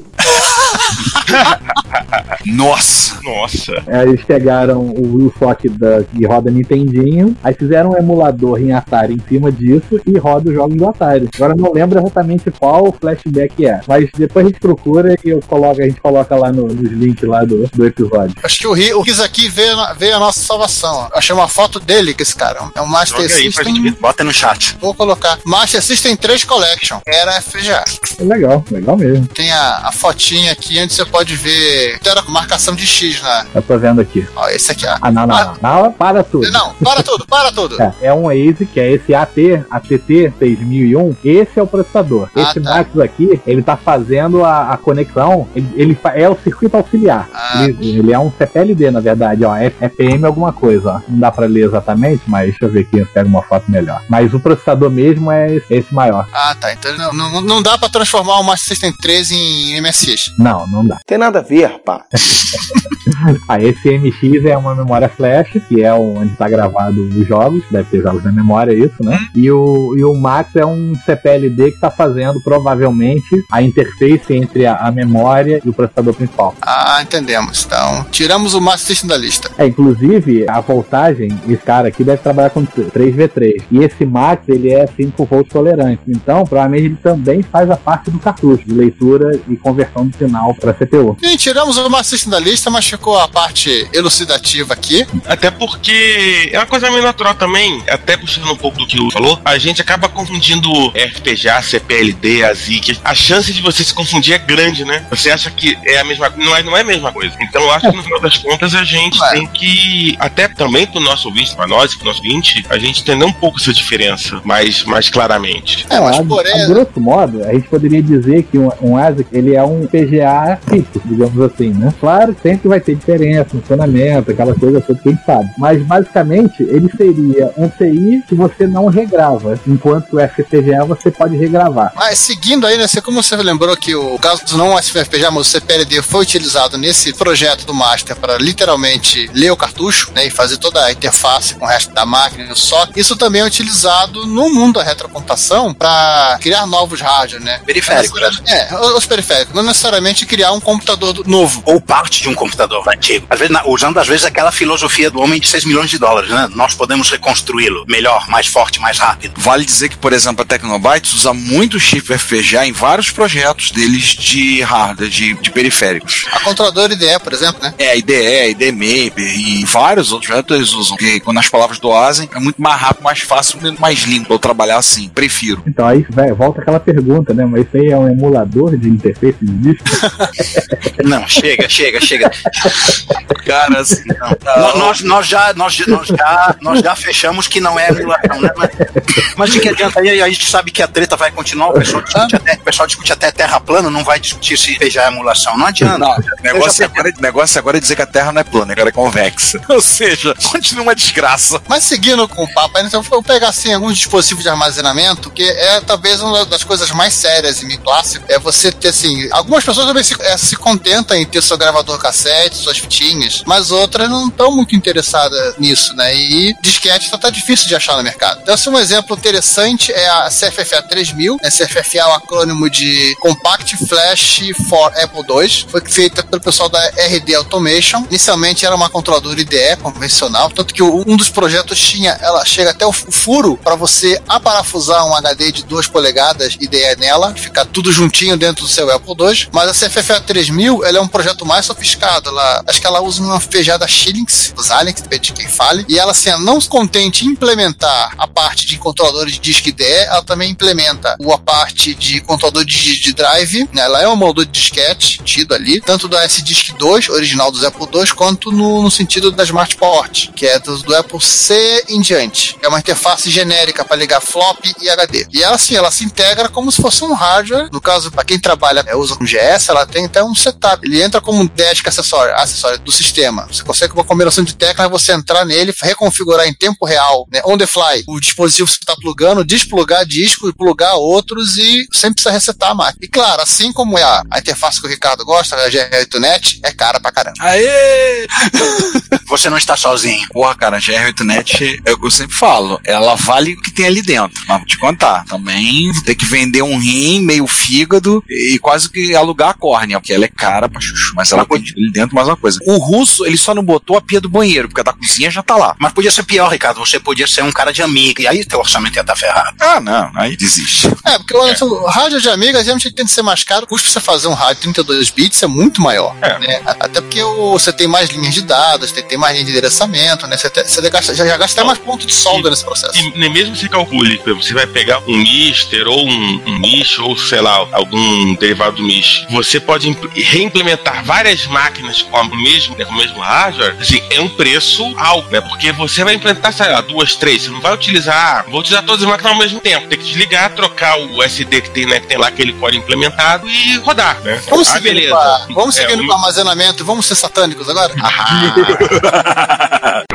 Nossa! Nossa. Aí eles pegaram o, o SOC da, que roda Nintendinho, aí fizeram um emulador em Atari em cima disso e roda os jogos do Atari. Agora eu não lembro exatamente qual flashback é, mas depois a gente procura e eu coloco, a gente coloca lá no- nos links lá do, do episódio. Acho que o, Ri- o Riz aqui veio, a nossa salvação. ó. Achei uma foto dele com esse cara. É um Master Joga aí pra System. gente ver. Bota no chat. Vou colocar. Master System 3 Collection. Era FPGA. Legal, legal mesmo. Tem a, a fotinha aqui onde você pode ver. Tem a marcação de X na. Eu tô vendo aqui. Ó, esse aqui, ó. Ah, não, não, não. Não, para tudo. Não, para tudo, para tudo. É, é um ASIC, que é esse AT, ATT 6001. Esse é o processador. Ah, esse tá. Max aqui, ele tá fazendo a, a conexão, ele, ele é o circuito auxiliar. Ah. Ele, ele é um CPLD, na verdade, ó. É, é PM alguma coisa, ó. Não dá pra ler exatamente, mas deixa eu ver aqui, eu pego uma foto melhor. Mas o processador mesmo é esse, esse maior. Ah, tá. Então não, não, não dá pra transformar o Master System 3 em MSX. Não, não dá. Tem nada a ver, rapaz. Ah, esse MX é uma memória flash, que é onde está gravado os jogos, deve ter jogos na memória, isso, né? E o, e o Max é um CPLD que está fazendo provavelmente a interface entre a, a memória e o processador principal. Ah, entendemos. Então, tiramos o Master System da lista. É, inclusive, a voltagem, esse cara aqui deve trabalhar com 3V3. E esse Max, ele é 5 volts tolerante. Então, provavelmente ele também faz a parte do cartucho, de leitura e conversão do sinal para CPU. E tiramos o Master System da lista, mas ficou a parte elucidativa aqui. Até porque é uma coisa meio natural também, até puxando um pouco do que o falou, a gente acaba confundindo FPGA, CPLD, ASIC. A chance de você se confundir é grande, né? Você acha que é a mesma coisa, não é, não é a mesma coisa. Então eu acho que no final das contas a gente tem que, até também pro nosso ouvinte, pra nós e pro nosso ouvinte, a gente entender um pouco essa diferença mais, mais claramente. É, mas a, porém. a grosso modo, a gente poderia dizer que um, um ASIC ele é um PGA digamos assim, né? Claro sempre vai ter diferença, funcionamento, aquela coisa toda que a gente sabe. Mas basicamente ele seria um CI que você não regrava, enquanto o FPGA você pode regravar. Mas seguindo aí, né? você- Como você lembrou que o caso não FPGA, mas o CPLD foi utilizado nesse projeto do Master para literalmente ler o cartucho né, e fazer toda a interface com o resto da máquina, só isso também é utilizado no mundo da retrocomputação para criar novos hardware, né? Periféricos, É, os periféricos. Não necessariamente criar um computador do- novo. Ou parte de um computador antigo. Às vezes, na- usando, às vezes, aquela filosofia do homem de 6 milhões de dólares, né? Nós podemos reconstruí-lo melhor, mais forte, mais rápido. Vale dizer que, por exemplo, a Tecnobytes usa muito chip FPGA em vários projetos deles de hardware, de, de periféricos. A controladora IDE, por exemplo, né? É, IDE, ID Maper e vários outros projetos eles usam. Porque quando as palavras do Asen é muito mais rápido, mais fácil, mais limpo eu trabalhar assim. Prefiro. Então aí vai, volta aquela pergunta, né? Mas isso aí é um emulador de interface de disco? Não, chega, chega, chega. Cara, assim, não. Nó- Nós, nós, já, nós, já- nós, já, nós já fechamos que não é emulação, né? Mas, mas de que adianta? Aí a gente sabe que a treta vai continuar, o pessoal discute até, o pessoal discute até terra plana, não vai discutir se já é emulação. Não adianta. Não, o negócio, já- agora, negócio agora é dizer que a Terra não é plana, ela é convexa. Ou seja, continua uma desgraça. Mas seguindo com o papo, então eu vou pegar assim alguns dispositivos de armazenamento, que é talvez uma das coisas mais sérias e meio clássico, é você ter assim, algumas pessoas também se, é, se contentam em ter seu gravador cassete, suas fitinhas, mas outras não estão muito interessadas nisso, né? E disquete tá, tá difícil de achar no mercado. Então, assim, um exemplo interessante é a CFFA 3000, né? CFFA é o acrônimo de Compact Flash for Apple II, foi feita pelo pessoal da RD Automation. Inicialmente era uma controladora IDE convencional, tanto que um dos projetos tinha, ela chega até o fu- furo para você aparafusar um HD de 2 polegadas IDE nela, ficar tudo juntinho dentro do seu Apple II. Mas a CFFA 3000, ela é um projeto mais sofisticado. Ela, acho que ela usa uma FPGA da Xilinx, os Aliens, depende de quem fale. E ela, assim, não se contente em implementar a parte de controladores de disco IDE, ela também implementa a parte de controlador de, de drive. né? Ela é um moldor de disquete, tido ali, tanto do SDISC 2, original dos Apple II, quanto no, no sentido da Smart Port, que é do, do Apple C em diante. É uma interface genérica para ligar flop e HD. E ela, assim, ela se integra como se fosse um hardware. No caso, para quem trabalha, é, usa com GS, ela tem até um setup. Ele entra como um desk acessório, acessório do sistema. Você consegue com uma combinação de teclas você entrar nele, reconfigurar em tempo real, né, on the fly, o dispositivo que você está plugando, desplugar disco e plugar outros e sem precisar resetar a máquina. E claro, assim como é a, a interface que o Ricardo gosta, a GR8net, é cara pra caramba. Aê! Você não está sozinho. Porra, cara, a GR8net, é o que eu sempre falo, ela vale o que tem ali dentro. Mas vou te contar, também ter que vender um rim, meio fígado e quase que alugar a córnea, porque ela é cara pra chuchu. Mas ela tem ali dentro mais uma coisa. O russo, ele só não botou a pia do banheiro, porque a da cozinha já tá lá. Mas podia ser pior, Ricardo. Você podia ser um cara de amiga. E aí teu orçamento ia estar ferrado. Ah, não, aí desiste. É, porque o, o rádio de amiga geralmente tem que ser mais caro. O custo pra você fazer um rádio 32 bits é muito maior. né? Até porque o- você tem mais linhas de dados, tem, tem mais linha de endereçamento, né? Você, te- você gasta- já, já gasta até mais ponto de solda nesse processo. E nem mesmo você calcule, você vai pegar um mister ou um, um mish ou sei lá, algum derivado do mish. Você pode reimplementar várias máquinas com, a mesmo, né, com o mesmo hardware, assim, é um preço alto, né? Porque você vai implementar, sei lá, duas, três, você não vai utilizar, vou utilizar todas as máquinas ao mesmo tempo. Tem que desligar, trocar o SD que tem, né, que tem lá aquele core implementado e rodar, né? Vamos Ah, seguindo, beleza. com, a- vamos É, seguindo um- com o armazenamento, vamos ser satânicos agora?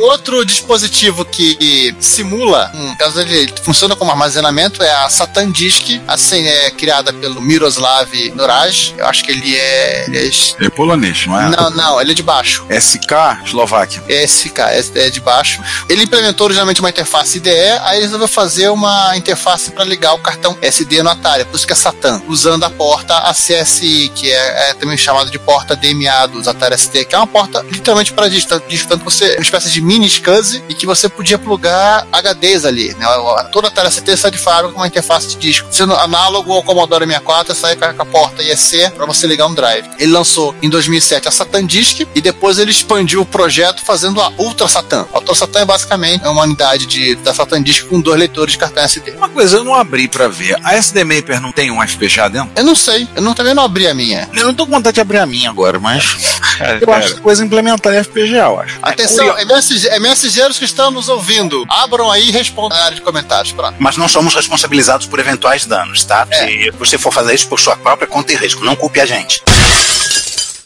Outro dispositivo que simula, um, caso ele funciona como armazenamento, é a Satan Disk, assim, é criada pelo Miroslav Nuraj. Eu acho que ele é. Ele é É polonês, não é? não, não, ele é de baixo. SK, Eslováquia. SK, esse é de baixo. Ele implementou originalmente uma interface IDE, aí ele resolveu fazer uma interface para ligar o cartão SD no Atari, por isso que é Satan, usando a porta ACSI, que é, é também chamada de porta DMA dos Atari ST, que é uma porta literalmente para disco, tanto disco, tanto que você uma espécie de mini SCSI e que você podia plugar HDs ali, né? Toda Atari ST sai de fábrica com uma interface de disco, sendo análogo ao Commodore 64, sai com a, porta IEC para você ligar um drive. Ele lançou em 2007 a Satan Disk e depois ele expandiu o projeto fazendo a Ultra Satan. A Ultra Satan é basicamente uma unidade de, da Satan Disk com dois leitores de cartão SD. Uma coisa, eu não abri pra ver. A SD Maper não tem um FPGA dentro? Eu não sei, eu não, também não abri a minha. Eu não tô com vontade de abrir a minha agora, mas. Cara, eu cara, acho que coisa implementar em FPGA, eu acho. Atenção, MSG, MSGeiros que estão nos ouvindo, abram aí e respondam na área de comentários. Pronto. Mas não somos responsabilizados por eventuais danos, tá? Se você for fazer isso por sua própria conta e risco, não culpe a gente.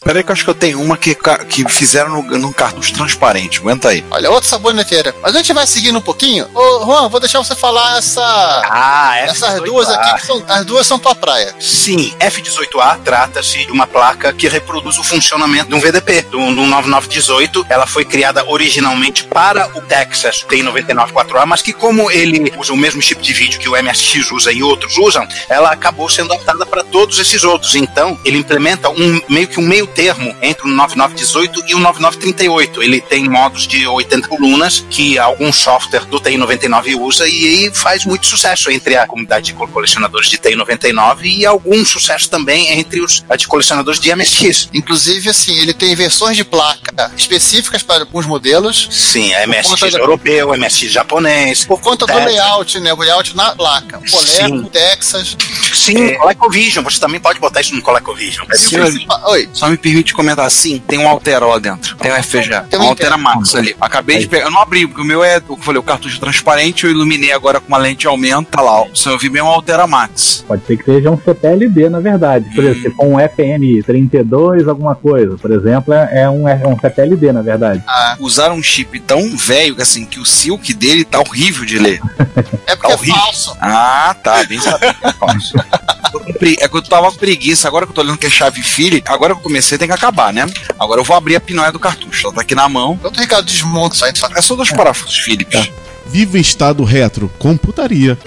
Peraí que eu acho que eu tenho uma que, que fizeram no, num cartucho transparente. Aguenta aí. Olha, outra saboneteira. Mas a gente vai seguindo um pouquinho. Ô, Juan, vou deixar você falar essa. Ah, essas F18A. duas aqui, que são, as duas são tua praia. Sim, F18A trata-se de uma placa que reproduz o funcionamento de um VDP, de um, de um 9918. Ela foi criada originalmente para o Texas T994A, mas que como ele usa o mesmo chip de vídeo que o MSX usa e outros usam, ela acabou sendo adaptada para todos esses outros. Então, ele implementa um meio que um meio termo entre o 9918 e o 9938. Ele tem modos de 80 colunas que algum software do TI-99 usa e aí faz muito sucesso entre a comunidade de colecionadores de TI-99 e algum sucesso também entre os a de colecionadores de MSX. Inclusive, assim, ele tem versões de placa específicas para alguns modelos. Sim, a Por MSX da- europeu, MSX japonês. Por conta do Texas. layout, né? O layout na placa. Sim. Coleco, Texas. Sim, ColecoVision. Você também pode botar isso no ColecoVision. É Sim, simples. Oi. Só me permite comentar assim: tem um Altera lá dentro. Tem um FPGA. Tem um Altera Max ali. Acabei de pegar. Eu não abri, porque o meu é, o que eu falei, o cartucho transparente. Eu iluminei agora com uma lente de aumento. Tá lá. ó. Se eu vi bem um Altera Max. Pode ser que seja um CPLD, na verdade. Por exemplo, se for um FN32, alguma coisa, por exemplo, é é um, é um CPLD, na verdade. Usaram um chip tão velho que assim, que o silk dele tá horrível de ler. É porque Tá é horrível. falso. Ah, tá, bem sabido. é falso. Com É que eu tava com preguiça, agora que eu tô olhando que é chave Phillips, agora que eu comecei tem que acabar, né? Agora eu vou abrir a pinóia do cartucho, ela tá aqui na mão. Enquanto o Ricardo desmonta isso aí, É só dois parafusos Phillips. Viva em estado retro, computaria.